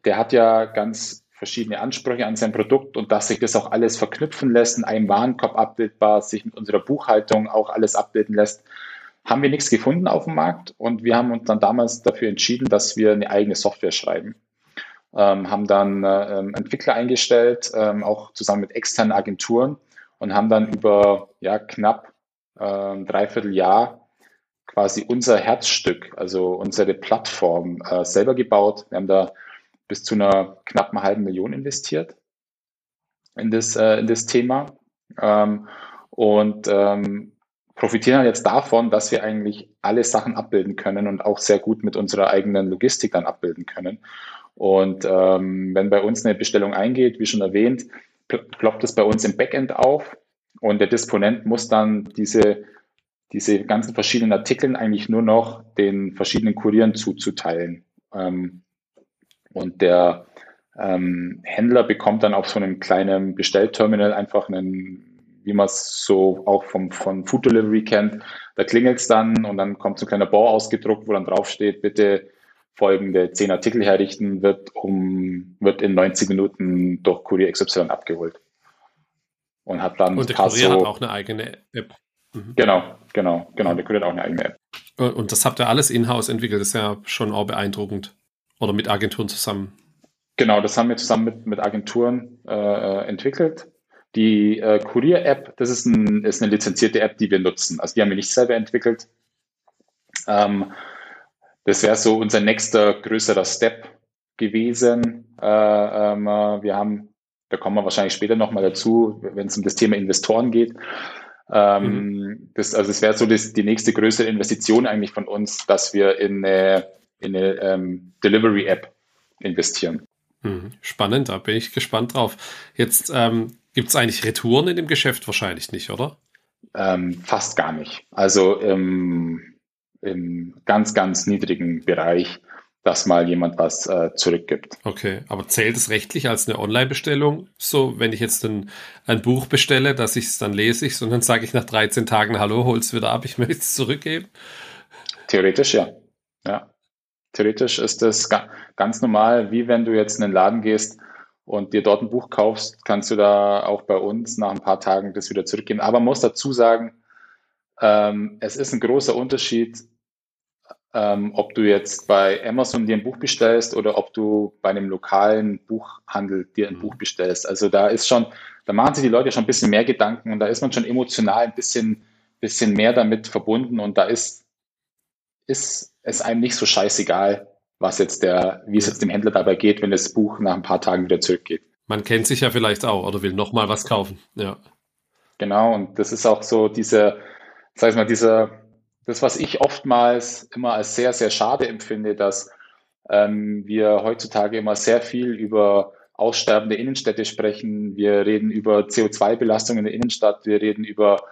der hat ja ganz verschiedene Ansprüche an sein Produkt und dass sich das auch alles verknüpfen lässt, in einem Warenkorb abbildbar, sich mit unserer Buchhaltung auch alles abbilden lässt, haben wir nichts gefunden auf dem Markt und wir haben uns dann damals dafür entschieden, dass wir eine eigene Software schreiben ähm, haben dann äh, ähm, Entwickler eingestellt, ähm, auch zusammen mit externen Agenturen und haben dann über ja, knapp äh, dreiviertel Jahr quasi unser Herzstück, also unsere Plattform äh, selber gebaut. Wir haben da bis zu einer knappen halben Million investiert in das, äh, in das Thema ähm, und ähm, profitieren halt jetzt davon, dass wir eigentlich alle Sachen abbilden können und auch sehr gut mit unserer eigenen Logistik dann abbilden können. Und ähm, wenn bei uns eine Bestellung eingeht, wie schon erwähnt, ploppt es bei uns im Backend auf und der Disponent muss dann diese, diese ganzen verschiedenen Artikel eigentlich nur noch den verschiedenen Kurieren zuzuteilen. Ähm, und der ähm, Händler bekommt dann auf so einem kleinen Bestellterminal einfach einen, wie man es so auch vom, von Food Delivery kennt, da klingelt es dann und dann kommt so ein kleiner Bau ausgedruckt, wo dann draufsteht, bitte folgende zehn Artikel herrichten, wird, um, wird in 90 Minuten durch Kurier XY abgeholt. Und hat dann. Und der Kurier so, hat auch eine eigene App. Mhm. Genau, genau, genau. Der Kurier hat auch eine eigene App. Und das habt ihr alles in-house entwickelt, das ist ja schon auch beeindruckend. Oder mit Agenturen zusammen. Genau, das haben wir zusammen mit, mit Agenturen äh entwickelt. Die äh, Kurier-App, das ist, ein, ist eine lizenzierte App, die wir nutzen. Also die haben wir nicht selber entwickelt. Ähm, das wäre so unser nächster größerer Step gewesen. Äh, ähm, wir haben, da kommen wir wahrscheinlich später nochmal dazu, wenn es um das Thema Investoren geht. Ähm, mhm. das, also es wäre so das, die nächste größere Investition eigentlich von uns, dass wir in eine, in eine ähm, Delivery-App investieren. Mhm. Spannend, da bin ich gespannt drauf. Jetzt ähm, gibt es eigentlich Retouren in dem Geschäft wahrscheinlich nicht, oder? Ähm, fast gar nicht. Also ähm, im ganz, ganz niedrigen Bereich, dass mal jemand was äh, zurückgibt. Okay, aber zählt es rechtlich als eine Online-Bestellung? So, wenn ich jetzt ein, ein Buch bestelle, dass ich es dann lese ich, sondern sage ich nach 13 Tagen, hallo, hol's wieder ab, ich möchte es zurückgeben? Theoretisch ja. Ja. Theoretisch ist das ga ganz normal, wie wenn du jetzt in den Laden gehst und dir dort ein Buch kaufst, kannst du da auch bei uns nach ein paar Tagen das wieder zurückgeben. Aber man muss dazu sagen, ähm, es ist ein großer Unterschied, ähm, ob du jetzt bei Amazon dir ein Buch bestellst oder ob du bei einem lokalen Buchhandel dir ein mhm. Buch bestellst. Also da ist schon, da machen sich die Leute schon ein bisschen mehr Gedanken und da ist man schon emotional ein bisschen, bisschen mehr damit verbunden und da ist, ist es einem nicht so scheißegal, was jetzt der, wie es jetzt dem Händler dabei geht, wenn das Buch nach ein paar Tagen wieder zurückgeht. Man kennt sich ja vielleicht auch oder will nochmal was kaufen, ja. Genau, und das ist auch so diese, sag ich mal, dieser, das, was ich oftmals immer als sehr, sehr schade empfinde, dass ähm, wir heutzutage immer sehr viel über aussterbende Innenstädte sprechen. Wir reden über CO2-Belastung in der Innenstadt. Wir reden über,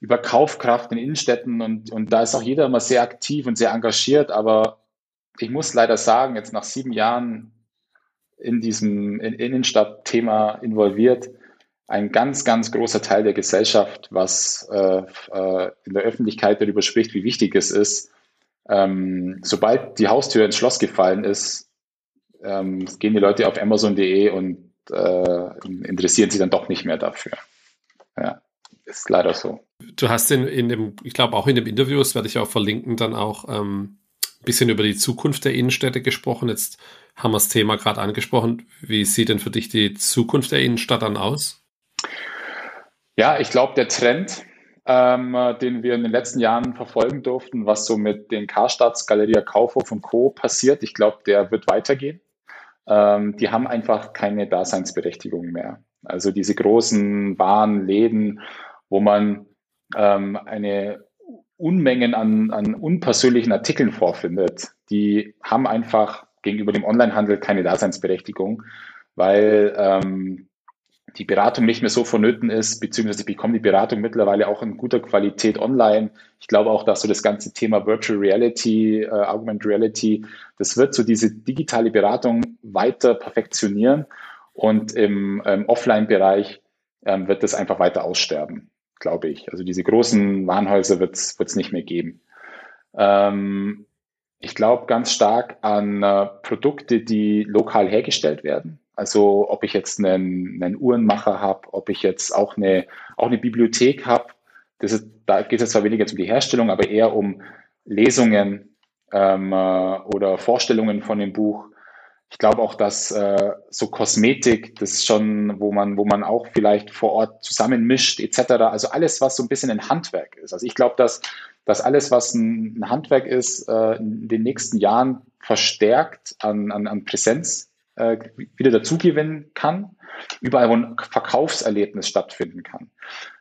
über Kaufkraft in Innenstädten und, und da ist auch jeder immer sehr aktiv und sehr engagiert. Aber ich muss leider sagen, jetzt nach sieben Jahren in diesem Innenstadtthema involviert, ein ganz, ganz großer Teil der Gesellschaft, was äh, äh, in der Öffentlichkeit darüber spricht, wie wichtig es ist. Ähm, sobald die Haustür ins Schloss gefallen ist, ähm, gehen die Leute auf Amazon.de und äh, interessieren sich dann doch nicht mehr dafür. Ja, ist leider so. Du hast in, in dem, ich glaube auch in dem Interview, das werde ich auch verlinken, dann auch ähm, ein bisschen über die Zukunft der Innenstädte gesprochen. Jetzt haben wir das Thema gerade angesprochen. Wie sieht denn für dich die Zukunft der Innenstadt dann aus? Ja, ich glaube, der Trend ähm, den wir in den letzten Jahren verfolgen durften, was so mit den Karstadts, Galeria Kaufhof und Co. passiert. Ich glaube, der wird weitergehen. Ähm, die haben einfach keine Daseinsberechtigung mehr. Also diese großen Warenläden, wo man ähm, eine Unmengen an, an unpersönlichen Artikeln vorfindet, die haben einfach gegenüber dem Onlinehandel keine Daseinsberechtigung, weil ähm, die Beratung nicht mehr so vonnöten ist, beziehungsweise ich bekomme die Beratung mittlerweile auch in guter Qualität online. Ich glaube auch, dass so das ganze Thema Virtual Reality, äh, Augmented Reality, das wird so diese digitale Beratung weiter perfektionieren und im ähm, Offline-Bereich ähm, wird das einfach weiter aussterben, glaube ich. Also diese großen Warenhäuser wird es nicht mehr geben. Ähm, ich glaube ganz stark an äh, Produkte, die lokal hergestellt werden. Also ob ich jetzt einen, einen Uhrenmacher habe, ob ich jetzt auch eine, auch eine Bibliothek habe. Da geht es zwar weniger um die Herstellung, aber eher um Lesungen ähm, äh, oder Vorstellungen von dem Buch. Ich glaube auch, dass äh, so Kosmetik, das schon, wo man, wo man auch vielleicht vor Ort zusammenmischt, etc. Also alles, was so ein bisschen ein Handwerk ist. Also ich glaube, dass, dass alles, was ein, Handwerk ist, äh, in den nächsten Jahren verstärkt an, an, an Präsenz äh, wieder dazugewinnen kann, überall, wo ein Verkaufserlebnis stattfinden kann,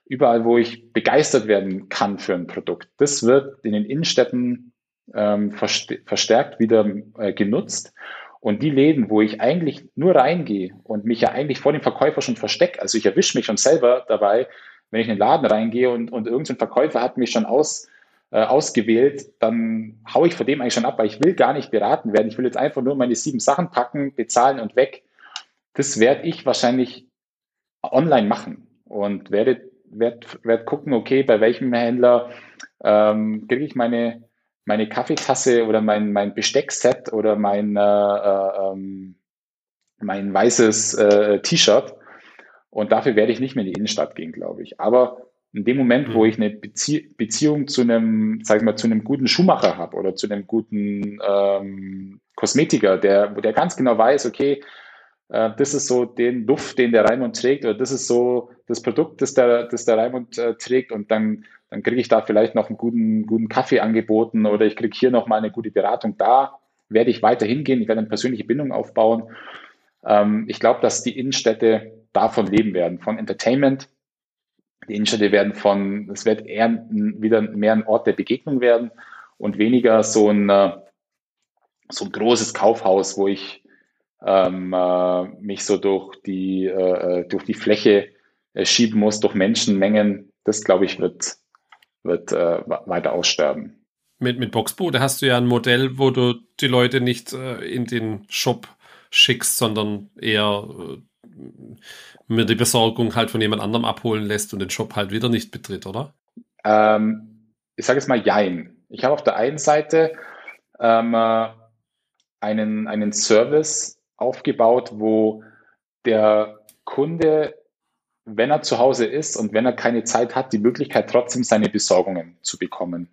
überall, wo ich begeistert werden kann für ein Produkt. Das wird in den Innenstädten ähm, verstärkt wieder äh, genutzt. Und die Läden, wo ich eigentlich nur reingehe und mich ja eigentlich vor dem Verkäufer schon verstecke, also ich erwische mich schon selber dabei, wenn ich in den Laden reingehe und, und irgendein Verkäufer hat mich schon aus, äh, ausgewählt, dann haue ich vor dem eigentlich schon ab, weil ich will gar nicht beraten werden. Ich will jetzt einfach nur meine sieben Sachen packen, bezahlen und weg. Das werde ich wahrscheinlich online machen und werde, werde, werde gucken, okay, bei welchem Händler ähm, kriege ich meine, meine Kaffeetasse oder mein, mein Besteckset oder mein, äh, äh, ähm, mein weißes äh, T-Shirt. Und dafür werde ich nicht mehr in die Innenstadt gehen, glaube ich. Aber in dem Moment, wo mhm. ich eine Bezie Beziehung zu einem, sag ich mal, zu einem guten Schuhmacher habe oder zu einem guten ähm, Kosmetiker, der, wo der ganz genau weiß, okay, äh, das ist so den Duft, den der Raimund trägt, oder das ist so das Produkt, das der, das der Raimund äh, trägt, und dann, dann kriege ich da vielleicht noch einen guten, guten Kaffee angeboten oder ich kriege hier noch mal eine gute Beratung. Da werde ich weiter hingehen, ich werde eine persönliche Bindung aufbauen. Ähm, ich glaube, dass die Innenstädte davon leben werden, von Entertainment, die Innenstädte werden von, es wird eher wieder mehr ein Ort der Begegnung werden und weniger so ein, äh, so ein großes Kaufhaus, wo ich ähm, äh, mich so durch die, äh, durch die Fläche äh, schieben muss, durch Menschenmengen. Das, glaube ich, wird, wird äh, weiter aussterben. Mit, mit Boxboot hast du ja ein Modell, wo du die Leute nicht äh, in den Shop schickst, sondern eher mir die Besorgung halt von jemand anderem abholen lässt und den Shop halt wieder nicht betritt, oder? Ähm, ich sage jetzt mal Jein. Ich habe auf der einen Seite ähm, äh, einen, einen Service aufgebaut, wo der Kunde, wenn er zu Hause ist und wenn er keine Zeit hat, die Möglichkeit trotzdem seine Besorgungen zu bekommen.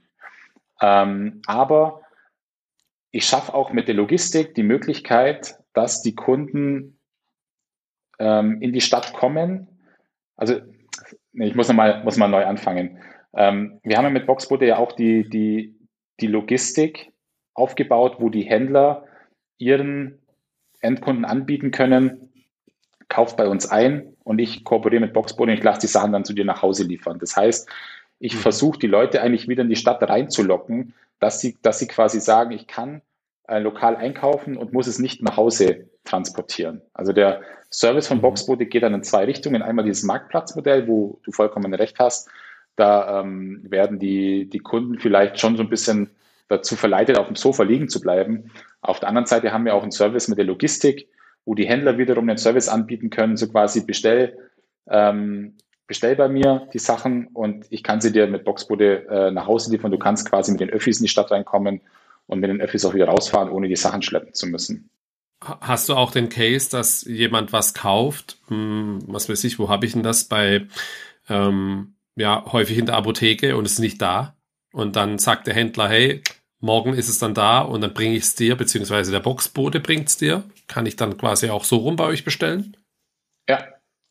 Ähm, aber ich schaffe auch mit der Logistik die Möglichkeit, dass die Kunden ähm, in die Stadt kommen. Also ich muss mal, muss mal neu anfangen. Ähm, wir haben ja mit Boxboote ja auch die, die, die Logistik aufgebaut, wo die Händler ihren Endkunden anbieten können, kauft bei uns ein und ich kooperiere mit Boxboot und ich lasse die Sachen dann zu dir nach Hause liefern. Das heißt, ich mhm. versuche die Leute eigentlich wieder in die Stadt reinzulocken, dass sie, dass sie quasi sagen, ich kann äh, lokal einkaufen und muss es nicht nach Hause transportieren. Also der Service von mhm. Boxboote geht dann in zwei Richtungen. Einmal dieses Marktplatzmodell, wo du vollkommen recht hast. Da ähm, werden die, die Kunden vielleicht schon so ein bisschen dazu verleitet, auf dem Sofa liegen zu bleiben. Auf der anderen Seite haben wir auch einen Service mit der Logistik, wo die Händler wiederum den Service anbieten können, so quasi bestell, ähm, bestell bei mir die Sachen und ich kann sie dir mit Boxboote äh, nach Hause liefern. Du kannst quasi mit den Öffis in die Stadt reinkommen und mit den Öffis auch wieder rausfahren, ohne die Sachen schleppen zu müssen. Hast du auch den Case, dass jemand was kauft? Hm, was weiß ich, wo habe ich denn das? Bei, ähm, ja, häufig in der Apotheke und es ist nicht da. Und dann sagt der Händler, hey, morgen ist es dann da und dann bringe ich es dir, beziehungsweise der Boxbote bringt es dir. Kann ich dann quasi auch so rum bei euch bestellen? Ja,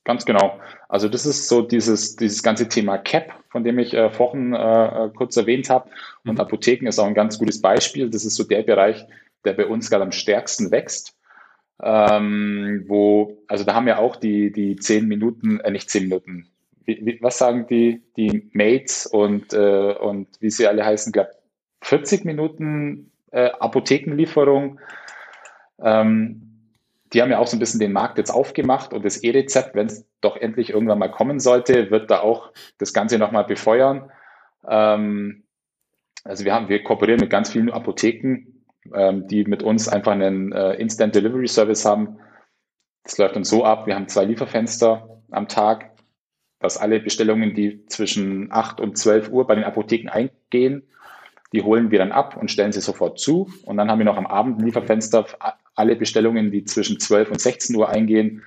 ganz genau. Also das ist so dieses, dieses ganze Thema CAP, von dem ich äh, vorhin äh, äh kurz erwähnt habe. Und mhm. Apotheken ist auch ein ganz gutes Beispiel. Das ist so der Bereich, der bei uns gerade am stärksten wächst. Ähm, wo, also da haben wir auch die, die zehn Minuten, äh, nicht zehn Minuten, wie, wie, was sagen die, die Mates und, äh, und wie sie alle heißen, glaube 40 Minuten äh, Apothekenlieferung. Ähm, die haben ja auch so ein bisschen den Markt jetzt aufgemacht und das E-Rezept, wenn es doch endlich irgendwann mal kommen sollte, wird da auch das Ganze nochmal befeuern. Ähm, also wir haben, wir kooperieren mit ganz vielen Apotheken, ähm, die mit uns einfach einen äh, Instant Delivery Service haben. Das läuft uns so ab, wir haben zwei Lieferfenster am Tag, dass alle Bestellungen, die zwischen 8 und 12 Uhr bei den Apotheken eingehen, die holen wir dann ab und stellen sie sofort zu. Und dann haben wir noch am Abend ein Lieferfenster alle Bestellungen, die zwischen 12 und 16 Uhr eingehen,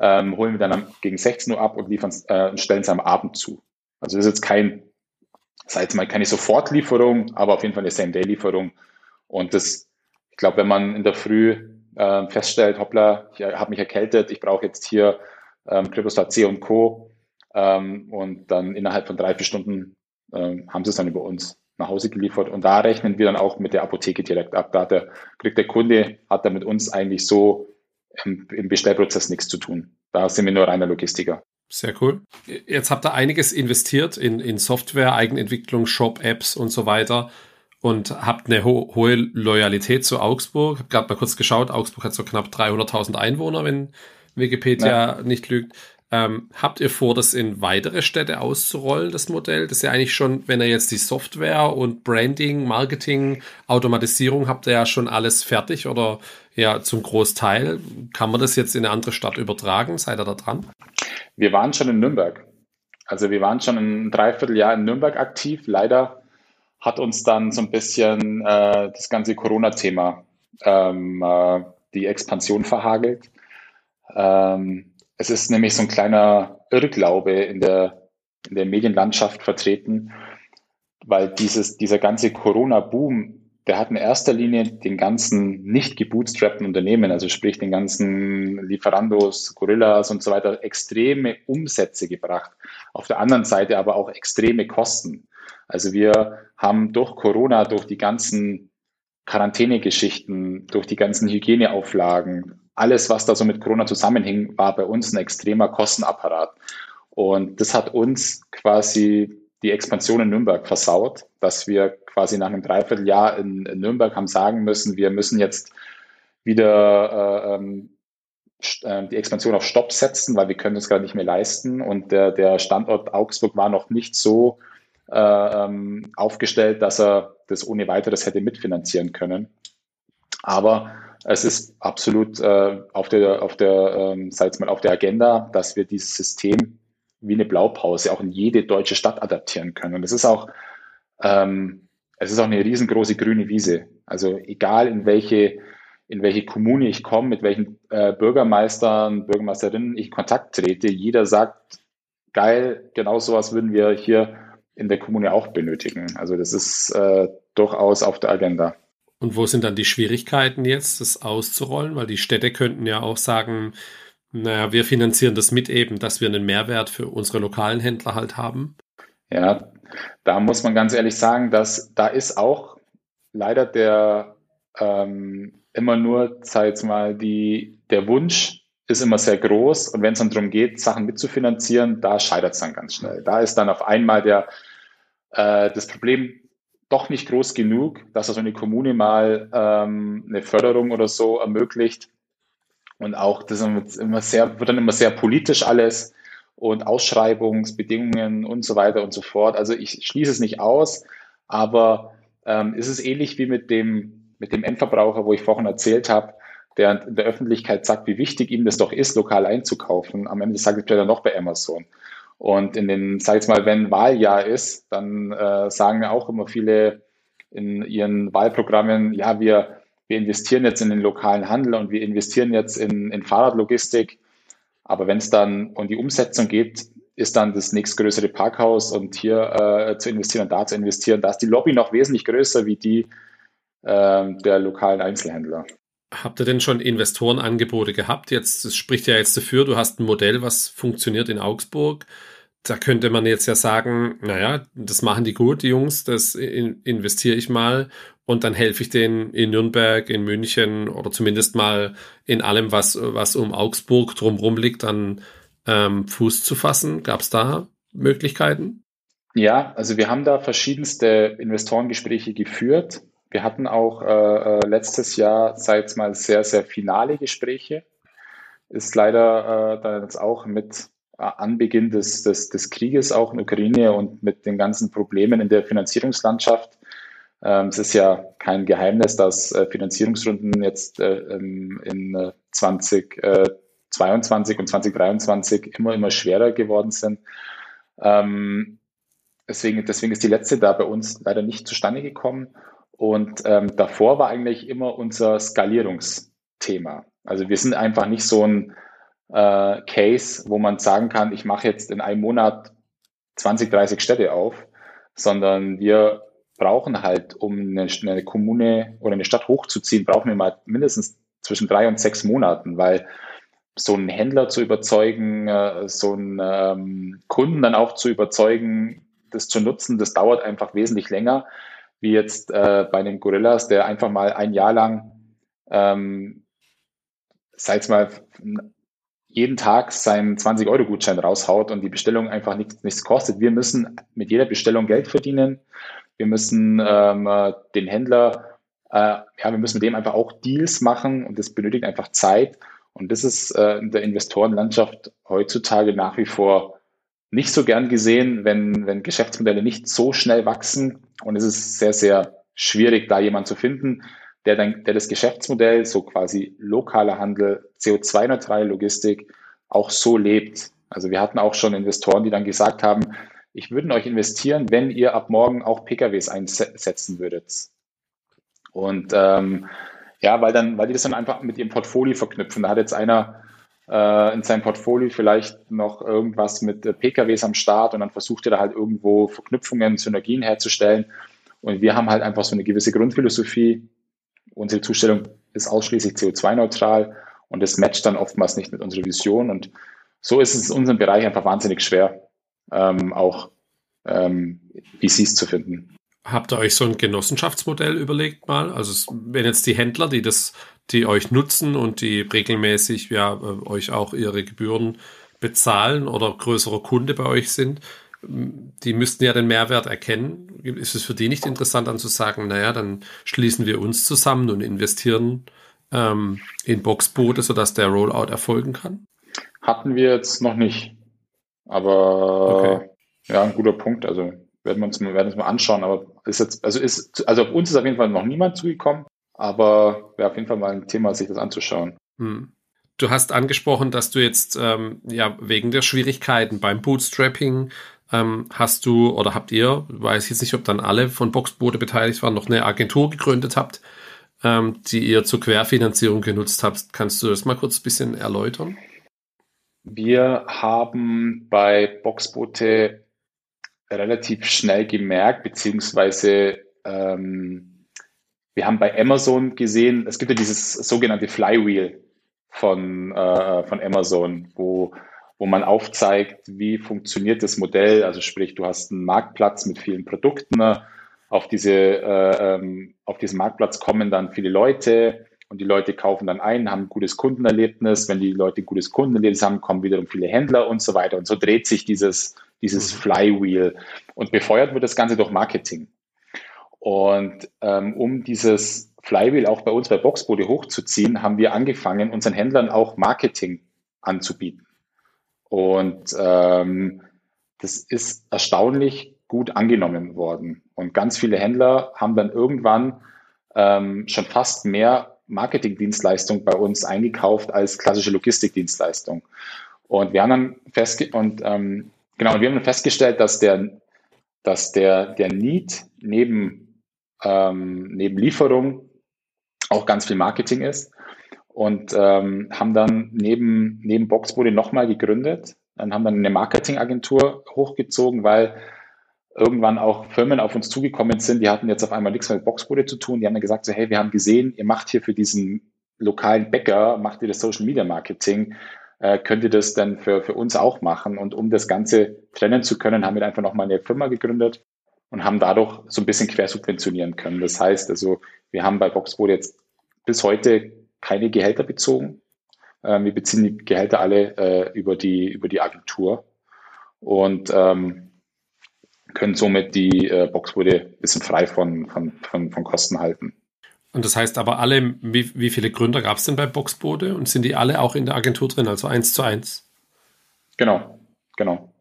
ähm, holen wir dann gegen 16 Uhr ab und liefern, äh, stellen es am Abend zu. Also das ist jetzt kein, sei jetzt mal keine Sofortlieferung, aber auf jeden Fall eine Same-Day-Lieferung. Und das, ich glaube, wenn man in der Früh äh, feststellt, hoppla, ich habe mich erkältet, ich brauche jetzt hier ähm, Kryptostat C und Co. Ähm, und dann innerhalb von drei, vier Stunden ähm, haben sie es dann über uns nach Hause geliefert. Und da rechnen wir dann auch mit der Apotheke direkt ab. Da der, kriegt der Kunde, hat da mit uns eigentlich so im, Bestellprozess nichts zu tun. Da sind wir nur reiner Logistiker. Sehr cool. Jetzt habt ihr einiges investiert in, in Software, Eigenentwicklung, Shop-Apps und so weiter und habt eine ho hohe Loyalität zu Augsburg. Ich habe gerade mal kurz geschaut, Augsburg hat so knapp 300.000 Einwohner, wenn Wikipedia ja. nicht lügt. Ähm, habt ihr vor, das in weitere Städte auszurollen, das Modell? Das ist ja eigentlich schon, wenn ihr jetzt die Software und Branding, Marketing, Automatisierung habt ihr ja schon alles fertig oder ja zum Großteil. Kann man das jetzt in eine andere Stadt übertragen? Seid ihr da dran? Wir waren schon in Nürnberg. Also wir waren schon ein Dreivierteljahr in Nürnberg aktiv. Leider hat uns dann so ein bisschen äh, das ganze Corona-Thema ähm, äh, die Expansion verhagelt. Ähm, es ist nämlich so ein kleiner Irrglaube in der, in der Medienlandschaft vertreten, weil dieses, dieser ganze Corona-Boom, der hat in erster Linie den ganzen nicht gebootstrappten Unternehmen, also sprich den ganzen Lieferandos, Gorillas und so weiter, extreme Umsätze gebracht. Auf der anderen Seite aber auch extreme Kosten. Also wir haben durch Corona, durch die ganzen Quarantänegeschichten, durch die ganzen Hygieneauflagen, alles, was da so mit Corona zusammenhing, war bei uns ein extremer Kostenapparat. Und das hat uns quasi die Expansion in Nürnberg versaut, dass wir quasi nach einem Dreivierteljahr in, in Nürnberg haben sagen müssen, wir müssen jetzt wieder äh, ähm, äh, die Expansion auf Stopp setzen, weil wir können es gerade nicht mehr leisten. Und der, der Standort Augsburg war noch nicht so äh, ähm, aufgestellt, dass er das ohne weiteres hätte mitfinanzieren können. Aber es ist absolut äh, auf der, auf der, ähm, sag mal, auf der Agenda, dass wir dieses System wie eine Blaupause auch in jede deutsche Stadt adaptieren können. Und es ist auch, ähm, es ist auch eine riesengroße grüne Wiese. Also egal in welche, in welche Kommune ich komme, mit welchen äh, Bürgermeistern, Bürgermeisterinnen ich in Kontakt trete, jeder sagt, geil, genau sowas würden wir hier in der Kommune auch benötigen. Also das ist äh, durchaus auf der Agenda. Und wo sind dann die Schwierigkeiten jetzt, das auszurollen? Weil die Städte könnten ja auch sagen, naja, wir finanzieren das mit eben, dass wir einen Mehrwert für unsere lokalen Händler halt haben. Ja, da muss man ganz ehrlich sagen, dass da ist auch leider der ähm, immer nur, sag jetzt mal, die, der Wunsch ist immer sehr groß und wenn es dann darum geht, Sachen mitzufinanzieren, da scheitert es dann ganz schnell. Da ist dann auf einmal der, äh, das Problem doch nicht groß genug, dass also eine Kommune mal ähm, eine Förderung oder so ermöglicht. Und auch das immer sehr, wird dann immer sehr politisch alles und Ausschreibungsbedingungen und so weiter und so fort. Also ich schließe es nicht aus, aber ähm, ist es ähnlich wie mit dem, mit dem Endverbraucher, wo ich vorhin erzählt habe, der in der Öffentlichkeit sagt, wie wichtig ihm das doch ist, lokal einzukaufen. Am Ende sagt ja noch bei Amazon. Und in den, sag ich mal, wenn Wahljahr ist, dann äh, sagen auch immer viele in ihren Wahlprogrammen, ja, wir, wir investieren jetzt in den lokalen Handel und wir investieren jetzt in, in Fahrradlogistik. Aber wenn es dann um die Umsetzung geht, ist dann das nächstgrößere Parkhaus und hier äh, zu investieren und da zu investieren, da ist die Lobby noch wesentlich größer wie die äh, der lokalen Einzelhändler. Habt ihr denn schon Investorenangebote gehabt? Jetzt, das spricht ja jetzt dafür, du hast ein Modell, was funktioniert in Augsburg. Da könnte man jetzt ja sagen, naja, das machen die gut, die Jungs, das in, investiere ich mal und dann helfe ich denen in Nürnberg, in München oder zumindest mal in allem, was, was um Augsburg drumherum liegt, an ähm, Fuß zu fassen. Gab es da Möglichkeiten? Ja, also wir haben da verschiedenste Investorengespräche geführt. Wir hatten auch äh, äh letztes Jahr, seit mal, sehr, sehr finale Gespräche. Ist leider äh, dann jetzt auch mit äh, Anbeginn des, des, des Krieges auch in Ukraine und mit den ganzen Problemen in der Finanzierungslandschaft. Ähm, es ist ja kein Geheimnis, dass äh, Finanzierungsrunden jetzt äh, in 2022 und 2023 immer, immer schwerer geworden sind. Ähm, deswegen, deswegen ist die letzte da bei uns leider nicht zustande gekommen. Und ähm, davor war eigentlich immer unser Skalierungsthema. Also wir sind einfach nicht so ein äh, Case, wo man sagen kann, ich mache jetzt in einem Monat 20, 30 Städte auf, sondern wir brauchen halt, um eine, eine Kommune oder eine Stadt hochzuziehen, brauchen wir mal mindestens zwischen drei und sechs Monaten, weil so einen Händler zu überzeugen, äh, so einen ähm, Kunden dann auch zu überzeugen, das zu nutzen, das dauert einfach wesentlich länger, wie jetzt äh, bei den Gorillas, der einfach mal ein Jahr lang, ähm, sag mal, jeden Tag seinen 20-Euro-Gutschein raushaut und die Bestellung einfach nichts, nichts kostet. Wir müssen mit jeder Bestellung Geld verdienen. Wir müssen ähm, den Händler, äh, ja, wir müssen mit dem einfach auch Deals machen und das benötigt einfach Zeit. Und das ist äh, in der Investorenlandschaft heutzutage nach wie vor nicht so gern gesehen, wenn, wenn Geschäftsmodelle nicht so schnell wachsen. Und es ist sehr, sehr schwierig, da jemand zu finden, der, dann, der das Geschäftsmodell, so quasi lokaler Handel, CO2-neutrale Logistik, auch so lebt. Also wir hatten auch schon Investoren, die dann gesagt haben, ich würde in euch investieren, wenn ihr ab morgen auch PKWs einsetzen würdet. Und ähm, ja, weil dann, weil die das dann einfach mit ihrem Portfolio verknüpfen. Da hat jetzt einer in seinem Portfolio vielleicht noch irgendwas mit äh, PKWs am Start und dann versucht er da halt irgendwo Verknüpfungen, Synergien herzustellen. Und wir haben halt einfach so eine gewisse Grundphilosophie. Unsere Zustellung ist ausschließlich CO2-neutral und das matcht dann oftmals nicht mit unserer Vision. Und so ist es in unserem Bereich einfach wahnsinnig schwer, ähm, auch ähm, VCs zu finden. Habt ihr euch so ein Genossenschaftsmodell überlegt mal? Also wenn jetzt die Händler, die das, die euch nutzen und die regelmäßig ja äh, euch auch ihre Gebühren bezahlen oder größerer Kunde bei euch sind, die müssten ja den Mehrwert erkennen. Ist es für die nicht interessant, dann zu sagen, naja, dann schließen wir uns zusammen und investieren ähm, in Boxboote, sodass der Rollout erfolgen kann? Hatten wir jetzt noch nicht. Aber okay. ja, ein guter Punkt. Also werden wir uns, werden uns mal anschauen. Aber ist jetzt, also ist, also auf uns ist auf jeden Fall noch niemand zugekommen. Aber wäre auf jeden Fall mal ein Thema, sich das anzuschauen. Hm. Du hast angesprochen, dass du jetzt ähm, ja wegen der Schwierigkeiten beim Bootstrapping ähm, hast du oder habt ihr, weiß jetzt nicht, ob dann alle von Boxboote beteiligt waren, noch eine Agentur gegründet habt, ähm, die ihr zur Querfinanzierung genutzt habt. Kannst du das mal kurz ein bisschen erläutern? Wir haben bei Boxboote relativ schnell gemerkt, beziehungsweise ähm, wir haben bei Amazon gesehen, es gibt ja dieses sogenannte Flywheel von, äh, von Amazon, wo, wo man aufzeigt, wie funktioniert das Modell. Also sprich, du hast einen Marktplatz mit vielen Produkten. Auf, diese, äh, ähm, auf diesen Marktplatz kommen dann viele Leute und die Leute kaufen dann ein, haben ein gutes Kundenerlebnis. Wenn die Leute ein gutes Kundenerlebnis haben, kommen wiederum viele Händler und so weiter. Und so dreht sich dieses, dieses mhm. Flywheel. Und befeuert wird das Ganze durch Marketing. Und ähm, um dieses Flywheel auch bei uns bei Boxbody hochzuziehen, haben wir angefangen, unseren Händlern auch Marketing anzubieten. Und ähm, das ist erstaunlich gut angenommen worden. Und ganz viele Händler haben dann irgendwann ähm, schon fast mehr Marketingdienstleistung bei uns eingekauft als klassische Logistikdienstleistung. Und wir haben dann festge und ähm, genau, wir haben festgestellt, dass der, dass der, der Need neben, ähm, neben Lieferung auch ganz viel Marketing ist und ähm, haben dann neben, neben Boxbody nochmal gegründet und haben dann eine Marketingagentur hochgezogen, weil irgendwann auch Firmen auf uns zugekommen sind, die hatten jetzt auf einmal nichts mehr mit Boxboote zu tun. Die haben dann gesagt, so, hey, wir haben gesehen, ihr macht hier für diesen lokalen Bäcker, macht ihr das Social Media Marketing, äh, könnt ihr das dann für, für uns auch machen. Und um das Ganze trennen zu können, haben wir einfach nochmal eine Firma gegründet und haben dadurch so ein bisschen quersubventionieren können. Das heißt also, wir haben bei Boxboard jetzt bis heute keine Gehälter bezogen. Ähm, wir beziehen die Gehälter alle äh, über, die, über die Agentur und ähm, können somit die äh, Boxboard ein bisschen frei von, von, von, von Kosten halten. Und das heißt aber alle, wie, wie viele Gründer gab es denn bei Boxbode und sind die alle auch in der Agentur drin, also eins zu eins? Genau, genau.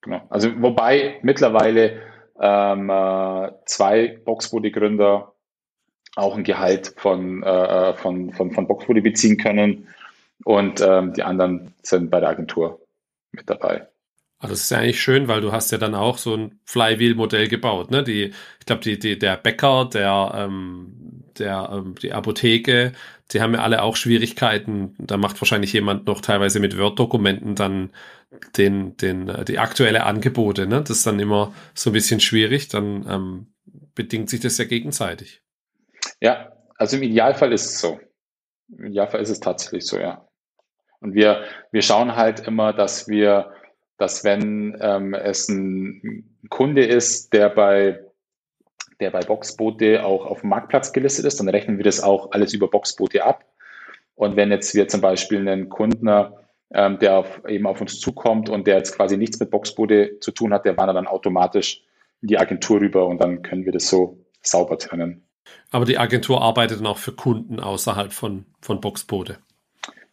genau. Also wobei mittlerweile ähm, äh, zwei Boxbody-Gründer auch ein Gehalt von, äh, äh, von, von, von Boxbody beziehen können und ähm, die anderen sind bei der Agentur mit dabei. Also das ist ja eigentlich schön, weil du hast ja dann auch so ein Flywheel-Modell gebaut. Ne? Die, ich glaube, die, die, der Bäcker, der, ähm, der, ähm, die Apotheke, die haben ja alle auch Schwierigkeiten. Da macht wahrscheinlich jemand noch teilweise mit Word-Dokumenten dann den, den, äh, die aktuelle Angebote. Ne? Das ist dann immer so ein bisschen schwierig. Dann ähm, bedingt sich das ja gegenseitig. Ja, also im Idealfall ist es so. Im Idealfall ist es tatsächlich so, ja. Und wir, wir schauen halt immer, dass wir, dass wenn ähm, es ein Kunde ist, der bei, der bei Boxboote auch auf dem Marktplatz gelistet ist, dann rechnen wir das auch alles über Boxboote ab. Und wenn jetzt wir zum Beispiel einen Kunden, ähm, der auf, eben auf uns zukommt und der jetzt quasi nichts mit Boxboote zu tun hat, der wandert dann automatisch in die Agentur rüber und dann können wir das so sauber trennen. Aber die Agentur arbeitet dann auch für Kunden außerhalb von, von Boxboote.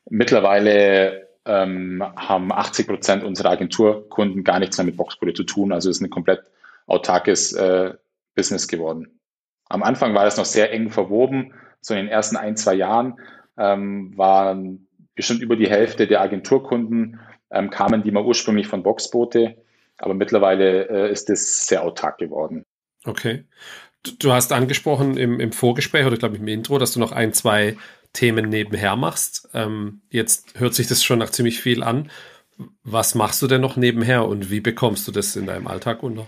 Mittlerweile ähm, haben 80 Prozent unserer Agenturkunden gar nichts mehr mit Boxboote zu tun. Also es ist ein komplett autarkes äh, Business geworden. Am Anfang war das noch sehr eng verwoben. So in den ersten ein, zwei Jahren ähm, waren bestimmt über die Hälfte der Agenturkunden ähm, kamen die mal ursprünglich von Boxboote. Aber mittlerweile äh, ist es sehr autark geworden. Okay. Du hast angesprochen im, im Vorgespräch oder glaube ich im Intro, dass du noch ein, zwei Themen nebenher machst. Ähm, jetzt hört sich das schon nach ziemlich viel an. Was machst du denn noch nebenher und wie bekommst du das in deinem Alltag unter?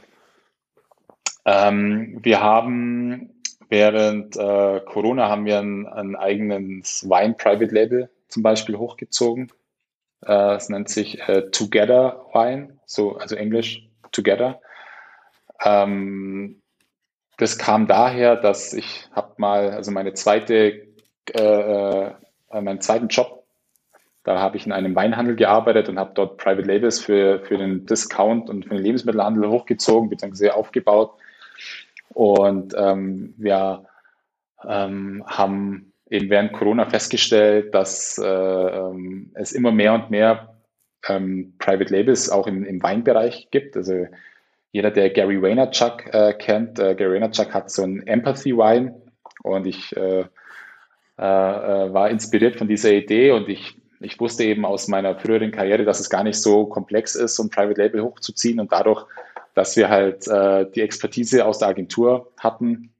Ähm, wir haben während äh, Corona haben wir ein, eigenes Wine Private Label zum Beispiel hochgezogen. Äh, es nennt sich äh, Together Wine, so also Englisch Together. Ähm, das kam daher, dass ich habe mal, also meine zweite, äh, äh, meinen zweiten Job, da habe ich in einem Weinhandel gearbeitet und habe dort Private Labels für, für den Discount und für den Lebensmittelhandel hochgezogen, beziehungsweise aufgebaut. Und ähm, wir ähm, haben eben während Corona festgestellt, dass äh, ähm, es immer mehr und mehr ähm, Private Labels auch im, im Weinbereich gibt. Also jeder, der Gary Vaynerchuk äh, kennt, äh, Gary Vaynerchuk hat so ein Empathy Wine und ich äh, äh, äh, war inspiriert von dieser Idee. Und ich, ich wusste eben aus meiner früheren Karriere, dass es gar nicht so komplex ist, so ein Private Label hochzuziehen. Und dadurch, dass wir halt äh, die Expertise aus der Agentur hatten,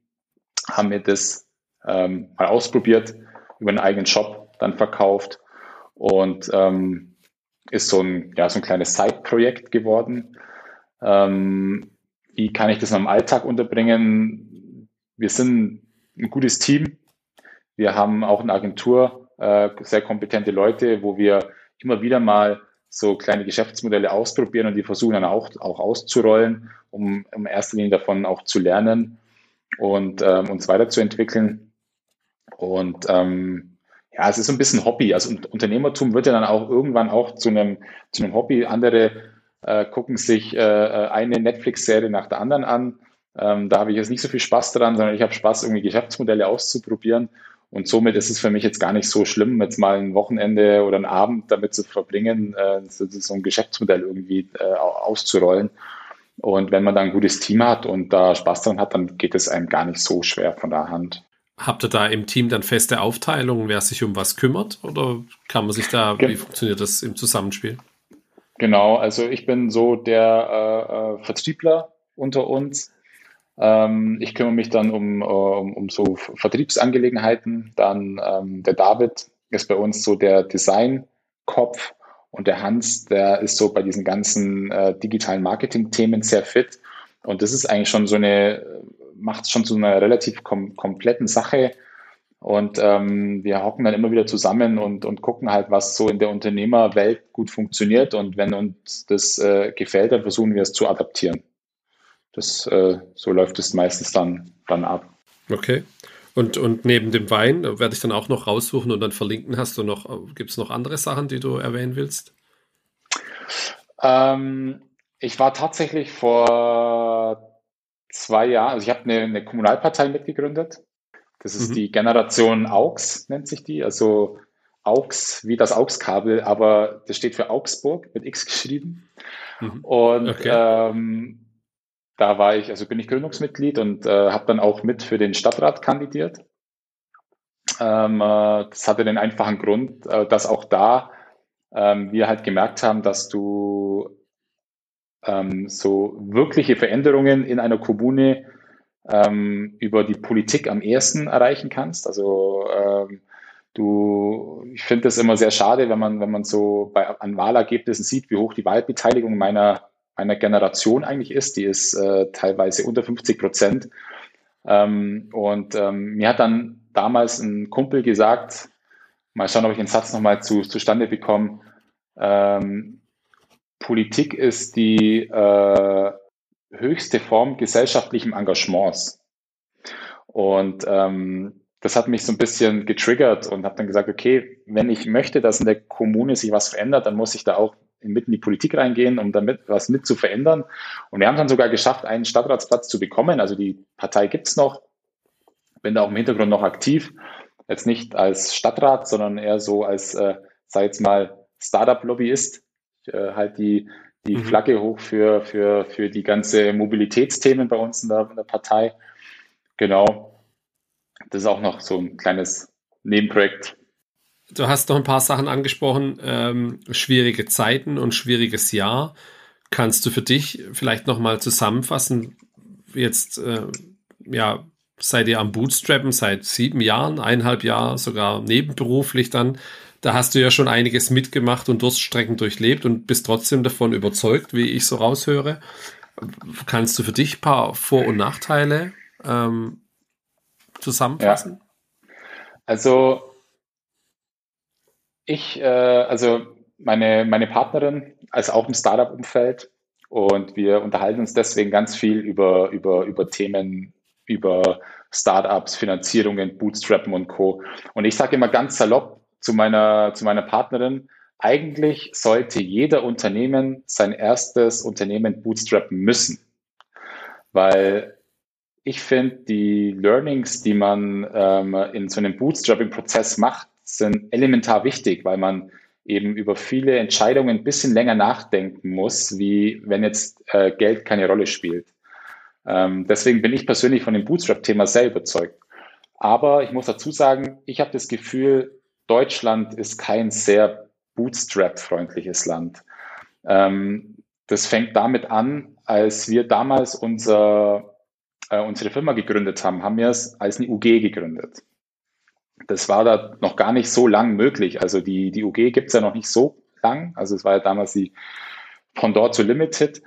haben wir das ähm, mal ausprobiert, über einen eigenen Shop dann verkauft und ähm, ist so ein, ja, so ein kleines Side-Projekt geworden. Ähm, wie kann ich das in meinem Alltag unterbringen? Wir sind ein gutes Team. Wir haben auch eine Agentur, äh, sehr kompetente Leute, wo wir immer wieder mal so kleine Geschäftsmodelle ausprobieren und die versuchen dann auch, auch auszurollen, um in erster Linie davon auch zu lernen und ähm, uns weiterzuentwickeln. Und ähm, ja, es ist so ein bisschen Hobby. Also Unternehmertum wird ja dann auch irgendwann auch zu einem, zu einem Hobby. Andere äh, gucken sich äh, äh, eine Netflix-Serie nach der anderen an. Ähm, da habe ich jetzt nicht so viel Spaß dran, sondern ich habe Spaß, irgendwie Geschäftsmodelle auszuprobieren. Und somit ist es für mich jetzt gar nicht so schlimm, jetzt mal ein Wochenende oder einen Abend damit zu verbringen, äh, so ein Geschäftsmodell irgendwie äh, auszurollen. Und wenn man da ein gutes Team hat und da Spaß dran hat, dann geht es einem gar nicht so schwer von der Hand. Habt ihr da im Team dann feste Aufteilungen, wer sich um was kümmert? Oder kann man sich da, wie funktioniert das im Zusammenspiel? Genau, also ich bin so der äh, äh, Vertriebler unter uns. Ähm, ich kümmere mich dann um, äh, um, um so Vertriebsangelegenheiten. Dann ähm, der David ist bei uns so der Designkopf und der Hans, der ist so bei diesen ganzen äh, digitalen Marketing-Themen sehr fit. Und das ist eigentlich schon so eine, macht schon so eine relativ kom kompletten Sache. Und ähm, wir hocken dann immer wieder zusammen und, und gucken halt, was so in der Unternehmerwelt gut funktioniert. Und wenn uns das äh, gefällt, dann versuchen wir es zu adaptieren. Das, äh, so läuft es meistens dann, dann ab. Okay. Und, und neben dem Wein werde ich dann auch noch raussuchen und dann verlinken. Hast du noch, gibt es noch andere Sachen, die du erwähnen willst? Ähm, ich war tatsächlich vor zwei Jahren, also ich habe eine, eine Kommunalpartei mitgegründet. Das ist mhm. die Generation AUX, nennt sich die. Also AUX wie das AUX-Kabel, aber das steht für Augsburg mit X geschrieben. Mhm. Und okay. ähm, da war ich, also bin ich Gründungsmitglied und äh, habe dann auch mit für den Stadtrat kandidiert. Ähm, äh, das hatte den einfachen Grund, äh, dass auch da ähm, wir halt gemerkt haben, dass du ähm, so wirkliche Veränderungen in einer Kommune ähm, über die Politik am ehesten erreichen kannst. Also ähm, du, ich finde es immer sehr schade, wenn man, wenn man so bei, an Wahlergebnissen sieht, wie hoch die Wahlbeteiligung meiner, meiner Generation eigentlich ist. Die ist äh, teilweise unter 50 Prozent. Ähm, und ähm, mir hat dann damals ein Kumpel gesagt, mal schauen, ob ich den Satz nochmal zu, zustande bekomme, ähm, Politik ist die äh, höchste Form gesellschaftlichen Engagements. Und ähm, das hat mich so ein bisschen getriggert und habe dann gesagt, okay, wenn ich möchte, dass in der Kommune sich was verändert, dann muss ich da auch mitten in die Politik reingehen, um damit was mit zu verändern. Und wir haben dann sogar geschafft, einen Stadtratsplatz zu bekommen. Also die Partei gibt's noch, bin da auch im Hintergrund noch aktiv. Jetzt nicht als Stadtrat, sondern eher so als, äh, sag jetzt mal, Startup-Lobbyist. Äh, halt die die mhm. Flagge hoch für, für, für die ganze Mobilitätsthemen bei uns in der, in der Partei. Genau. Das ist auch noch so ein kleines Nebenprojekt. Du hast noch ein paar Sachen angesprochen, ähm, schwierige Zeiten und schwieriges Jahr. Kannst du für dich vielleicht nochmal zusammenfassen? Jetzt, äh, ja, seid ihr am Bootstrappen seit sieben Jahren, eineinhalb Jahren, sogar nebenberuflich dann da hast du ja schon einiges mitgemacht und Durststrecken durchlebt und bist trotzdem davon überzeugt, wie ich so raushöre. Kannst du für dich ein paar Vor- und Nachteile ähm, zusammenfassen? Ja. Also ich, äh, also meine, meine Partnerin ist auch im Startup-Umfeld und wir unterhalten uns deswegen ganz viel über, über, über Themen, über Startups, Finanzierungen, Bootstrappen und Co. Und ich sage immer ganz salopp, zu meiner, zu meiner Partnerin, eigentlich sollte jeder Unternehmen sein erstes Unternehmen bootstrappen müssen. Weil ich finde, die Learnings, die man ähm, in so einem Bootstrapping-Prozess macht, sind elementar wichtig, weil man eben über viele Entscheidungen ein bisschen länger nachdenken muss, wie wenn jetzt äh, Geld keine Rolle spielt. Ähm, deswegen bin ich persönlich von dem Bootstrap-Thema sehr überzeugt. Aber ich muss dazu sagen, ich habe das Gefühl, Deutschland ist kein sehr Bootstrap-freundliches Land. Ähm, das fängt damit an, als wir damals unser, äh, unsere Firma gegründet haben, haben wir es als eine UG gegründet. Das war da noch gar nicht so lang möglich. Also die, die UG gibt es ja noch nicht so lang. Also es war ja damals die Pendant zu Limited.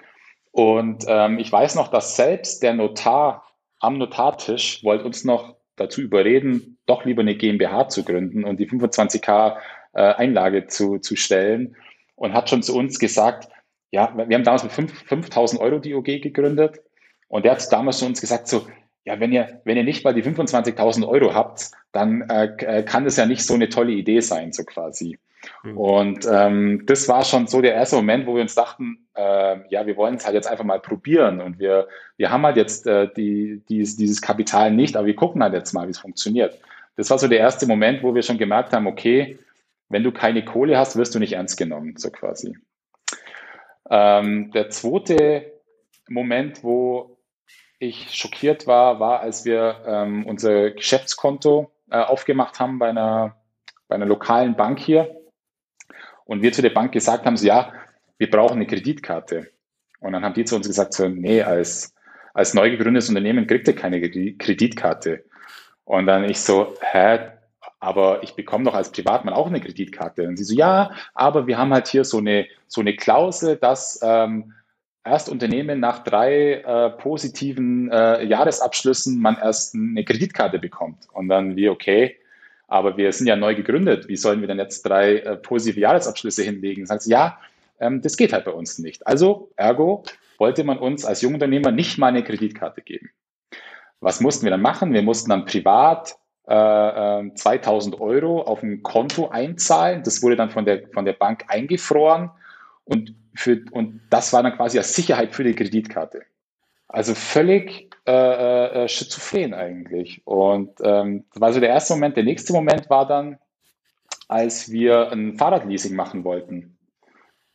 Und ähm, ich weiß noch, dass selbst der Notar am Notartisch wollte uns noch dazu überreden, doch lieber eine GmbH zu gründen und die 25k äh, Einlage zu, zu stellen und hat schon zu uns gesagt, ja, wir haben damals mit 5000 Euro die OG gegründet und der hat damals zu uns gesagt, so, ja, wenn ihr, wenn ihr nicht mal die 25.000 Euro habt, dann äh, äh, kann das ja nicht so eine tolle Idee sein, so quasi. Mhm. Und ähm, das war schon so der erste Moment, wo wir uns dachten, äh, ja, wir wollen es halt jetzt einfach mal probieren und wir, wir haben halt jetzt äh, die, dieses, dieses Kapital nicht, aber wir gucken halt jetzt mal, wie es funktioniert. Das war so der erste Moment, wo wir schon gemerkt haben, okay, wenn du keine Kohle hast, wirst du nicht ernst genommen, so quasi. Ähm, der zweite Moment, wo ich schockiert war, war, als wir ähm, unser Geschäftskonto äh, aufgemacht haben bei einer, bei einer lokalen Bank hier und wir zu der Bank gesagt haben, so, ja, wir brauchen eine Kreditkarte. Und dann haben die zu uns gesagt, so, nee, als, als neu gegründetes Unternehmen kriegt ihr keine Kreditkarte. Und dann ich so, hä, aber ich bekomme doch als Privatmann auch eine Kreditkarte. Und sie so, ja, aber wir haben halt hier so eine, so eine Klausel, dass ähm, erst Unternehmen nach drei äh, positiven äh, Jahresabschlüssen man erst eine Kreditkarte bekommt. Und dann wie, okay, aber wir sind ja neu gegründet. Wie sollen wir denn jetzt drei äh, positive Jahresabschlüsse hinlegen? Das heißt, ja, ähm, das geht halt bei uns nicht. Also, ergo, wollte man uns als Jungunternehmer nicht mal eine Kreditkarte geben. Was mussten wir dann machen? Wir mussten dann privat äh, 2000 ähm, Euro auf ein Konto einzahlen. Das wurde dann von der, von der Bank eingefroren und, für, und das war dann quasi als Sicherheit für die Kreditkarte. Also völlig äh, äh, äh, schizophren eigentlich. Und ähm, das war so der erste Moment. Der nächste Moment war dann, als wir ein Fahrradleasing machen wollten.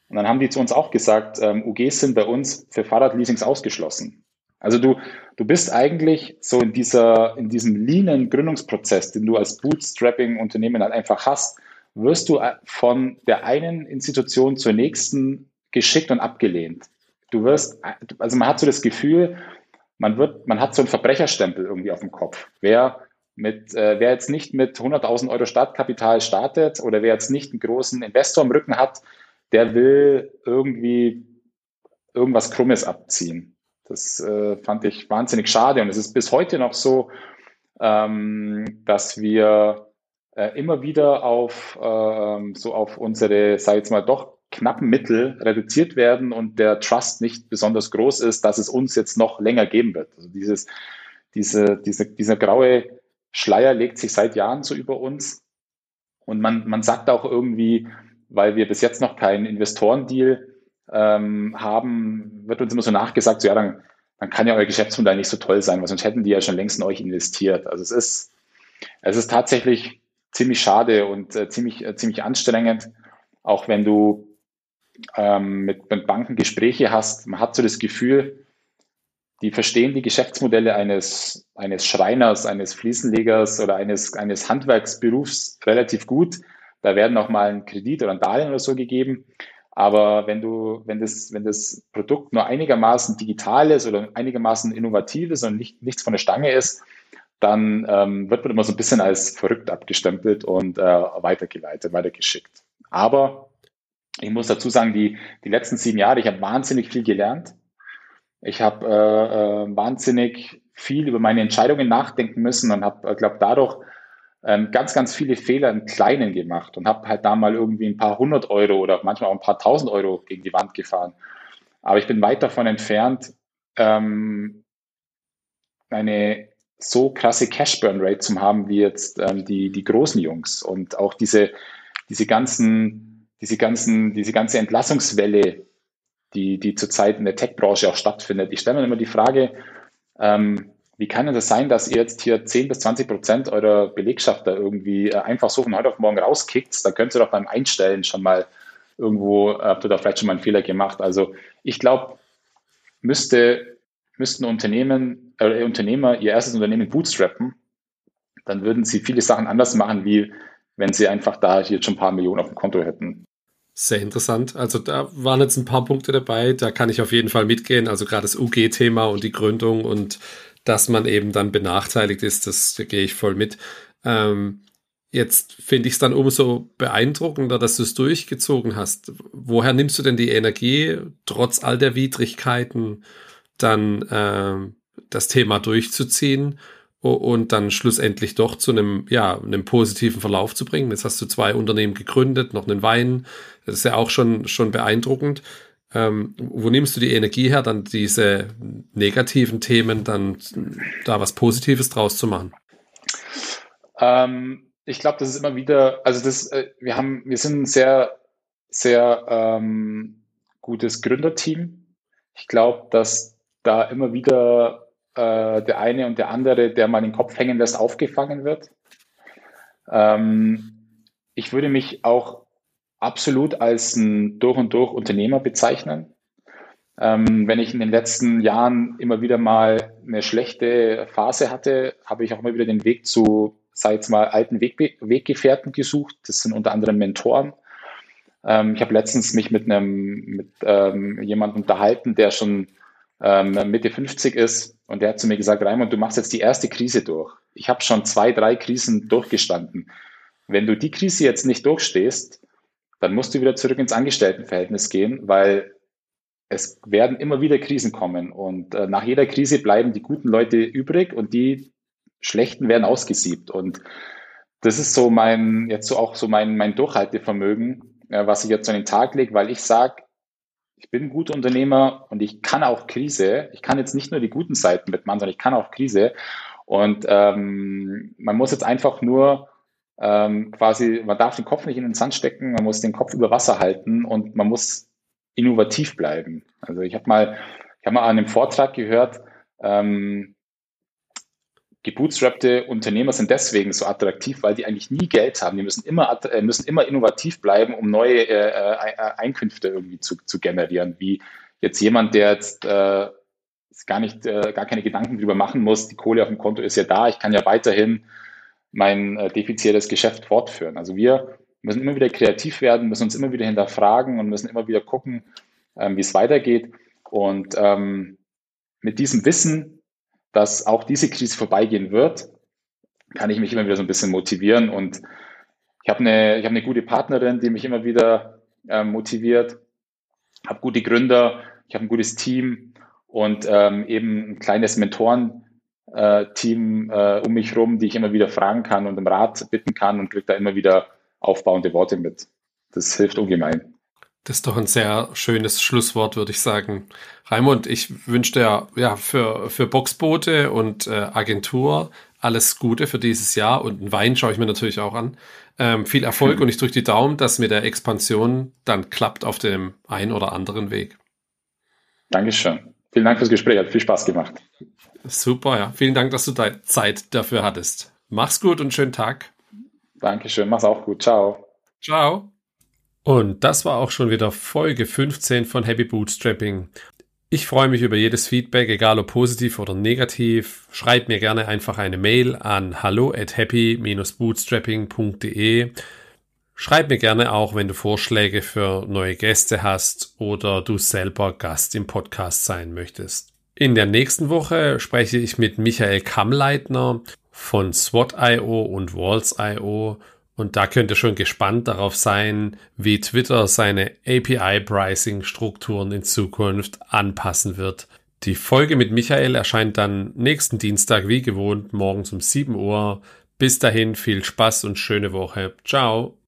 Und dann haben die zu uns auch gesagt, ähm, UGs sind bei uns für Fahrradleasings ausgeschlossen. Also du, du bist eigentlich so in dieser, in diesem leanen Gründungsprozess, den du als Bootstrapping-Unternehmen halt einfach hast, wirst du äh, von der einen Institution zur nächsten geschickt und abgelehnt. Du wirst, also man hat so das Gefühl, man wird, man hat so einen Verbrecherstempel irgendwie auf dem Kopf. Wer mit, äh, wer jetzt nicht mit 100.000 Euro Startkapital startet oder wer jetzt nicht einen großen Investor im Rücken hat, der will irgendwie irgendwas Krummes abziehen. Das äh, fand ich wahnsinnig schade und es ist bis heute noch so, ähm, dass wir äh, immer wieder auf äh, so auf unsere, sag ich jetzt mal, doch knappen Mittel reduziert werden und der Trust nicht besonders groß ist, dass es uns jetzt noch länger geben wird. Also dieses, diese, diese, dieser graue Schleier legt sich seit Jahren so über uns. Und man, man sagt auch irgendwie, weil wir bis jetzt noch keinen Investorendeal ähm, haben, wird uns immer so nachgesagt, so, ja, dann, dann kann ja euer Geschäftsmodell nicht so toll sein, weil sonst hätten die ja schon längst in euch investiert. Also es ist, es ist tatsächlich ziemlich schade und äh, ziemlich, äh, ziemlich anstrengend, auch wenn du ähm, mit, mit Banken Gespräche hast, man hat so das Gefühl, die verstehen die Geschäftsmodelle eines, eines Schreiners, eines Fliesenlegers oder eines, eines Handwerksberufs relativ gut. Da werden auch mal ein Kredit oder ein Darlehen oder so gegeben. Aber wenn du, wenn das, wenn das Produkt nur einigermaßen digital ist oder einigermaßen innovativ ist und nicht, nichts von der Stange ist, dann ähm, wird man immer so ein bisschen als verrückt abgestempelt und äh, weitergeleitet, weitergeschickt. Aber ich muss dazu sagen, die, die letzten sieben Jahre, ich habe wahnsinnig viel gelernt. Ich habe äh, äh, wahnsinnig viel über meine Entscheidungen nachdenken müssen und habe, äh, glaube dadurch ähm, ganz, ganz viele Fehler im Kleinen gemacht und habe halt da mal irgendwie ein paar hundert Euro oder manchmal auch ein paar tausend Euro gegen die Wand gefahren. Aber ich bin weit davon entfernt, ähm, eine so krasse Cash-Burn-Rate zu haben wie jetzt ähm, die, die großen Jungs und auch diese, diese ganzen diese ganzen, diese ganze Entlassungswelle, die, die zurzeit in der Tech-Branche auch stattfindet. Ich stelle mir immer die Frage, ähm, wie kann es das sein, dass ihr jetzt hier 10 bis 20 Prozent eurer Belegschaft da irgendwie äh, einfach so von heute auf morgen rauskickt? Da könnt ihr doch beim Einstellen schon mal irgendwo, äh, habt ihr da vielleicht schon mal einen Fehler gemacht. Also ich glaube, müsste, müssten Unternehmen, äh, Unternehmer ihr erstes Unternehmen bootstrappen, dann würden sie viele Sachen anders machen, wie wenn sie einfach da jetzt schon ein paar Millionen auf dem Konto hätten. Sehr interessant. Also da waren jetzt ein paar Punkte dabei, da kann ich auf jeden Fall mitgehen. Also gerade das UG-Thema und die Gründung und dass man eben dann benachteiligt ist, das da gehe ich voll mit. Ähm, jetzt finde ich es dann umso beeindruckender, dass du es durchgezogen hast. Woher nimmst du denn die Energie, trotz all der Widrigkeiten, dann ähm, das Thema durchzuziehen? Und dann schlussendlich doch zu einem, ja, einem positiven Verlauf zu bringen. Jetzt hast du zwei Unternehmen gegründet, noch einen Wein. Das ist ja auch schon, schon beeindruckend. Ähm, wo nimmst du die Energie her, dann diese negativen Themen, dann da was Positives draus zu machen? Ähm, ich glaube, das ist immer wieder, also das, äh, wir haben, wir sind ein sehr, sehr ähm, gutes Gründerteam. Ich glaube, dass da immer wieder äh, der eine und der andere, der mal den Kopf hängen lässt, aufgefangen wird. Ähm, ich würde mich auch absolut als ein durch und durch Unternehmer bezeichnen. Ähm, wenn ich in den letzten Jahren immer wieder mal eine schlechte Phase hatte, habe ich auch immer wieder den Weg zu, sei jetzt mal, alten Weg, Weggefährten gesucht. Das sind unter anderem Mentoren. Ähm, ich habe letztens mich mit einem, mit ähm, jemandem unterhalten, der schon ähm, Mitte 50 ist und der hat zu mir gesagt, Raimund, du machst jetzt die erste Krise durch. Ich habe schon zwei, drei Krisen durchgestanden. Wenn du die Krise jetzt nicht durchstehst, dann musst du wieder zurück ins Angestelltenverhältnis gehen, weil es werden immer wieder Krisen kommen und äh, nach jeder Krise bleiben die guten Leute übrig und die schlechten werden ausgesiebt und das ist so mein, jetzt so auch so mein, mein Durchhaltevermögen, äh, was ich jetzt an den Tag lege, weil ich sage, ich bin ein guter Unternehmer und ich kann auch Krise. Ich kann jetzt nicht nur die guten Seiten mitmachen, sondern ich kann auch Krise. Und ähm, man muss jetzt einfach nur ähm, quasi, man darf den Kopf nicht in den Sand stecken, man muss den Kopf über Wasser halten und man muss innovativ bleiben. Also ich habe mal, ich habe mal an einem Vortrag gehört, ähm, gebootstrappte Unternehmer sind deswegen so attraktiv, weil die eigentlich nie Geld haben. Die müssen immer, äh, müssen immer innovativ bleiben, um neue äh, äh, Einkünfte irgendwie zu, zu generieren. Wie jetzt jemand, der jetzt äh, gar nicht, äh, gar keine Gedanken drüber machen muss. Die Kohle auf dem Konto ist ja da. Ich kann ja weiterhin mein äh, defizierendes Geschäft fortführen. Also wir müssen immer wieder kreativ werden, müssen uns immer wieder hinterfragen und müssen immer wieder gucken, ähm, wie es weitergeht. Und ähm, mit diesem Wissen dass auch diese Krise vorbeigehen wird, kann ich mich immer wieder so ein bisschen motivieren. Und ich habe eine, habe eine gute Partnerin, die mich immer wieder äh, motiviert, habe gute Gründer, ich habe ein gutes Team und ähm, eben ein kleines Mentoren. Äh, äh, um mich rum, die ich immer wieder fragen kann und um Rat bitten kann und kriege da immer wieder aufbauende Worte mit. Das hilft ungemein. Das ist doch ein sehr schönes Schlusswort, würde ich sagen. Raimund, ich wünsche dir ja für, für Boxboote und äh, Agentur alles Gute für dieses Jahr und einen Wein schaue ich mir natürlich auch an. Ähm, viel Erfolg mhm. und ich drücke die Daumen, dass mit der Expansion dann klappt auf dem einen oder anderen Weg. Dankeschön. Vielen Dank fürs Gespräch, hat viel Spaß gemacht. Super, ja. Vielen Dank, dass du da Zeit dafür hattest. Mach's gut und schönen Tag. Dankeschön, mach's auch gut. Ciao. Ciao. Und das war auch schon wieder Folge 15 von Happy Bootstrapping. Ich freue mich über jedes Feedback, egal ob positiv oder negativ. Schreib mir gerne einfach eine Mail an hallo at happy-bootstrapping.de. Schreib mir gerne auch, wenn du Vorschläge für neue Gäste hast oder du selber Gast im Podcast sein möchtest. In der nächsten Woche spreche ich mit Michael Kammleitner von SWOT.io und Walls.io und da könnt ihr schon gespannt darauf sein, wie Twitter seine API-Pricing-Strukturen in Zukunft anpassen wird. Die Folge mit Michael erscheint dann nächsten Dienstag wie gewohnt morgens um 7 Uhr. Bis dahin viel Spaß und schöne Woche. Ciao.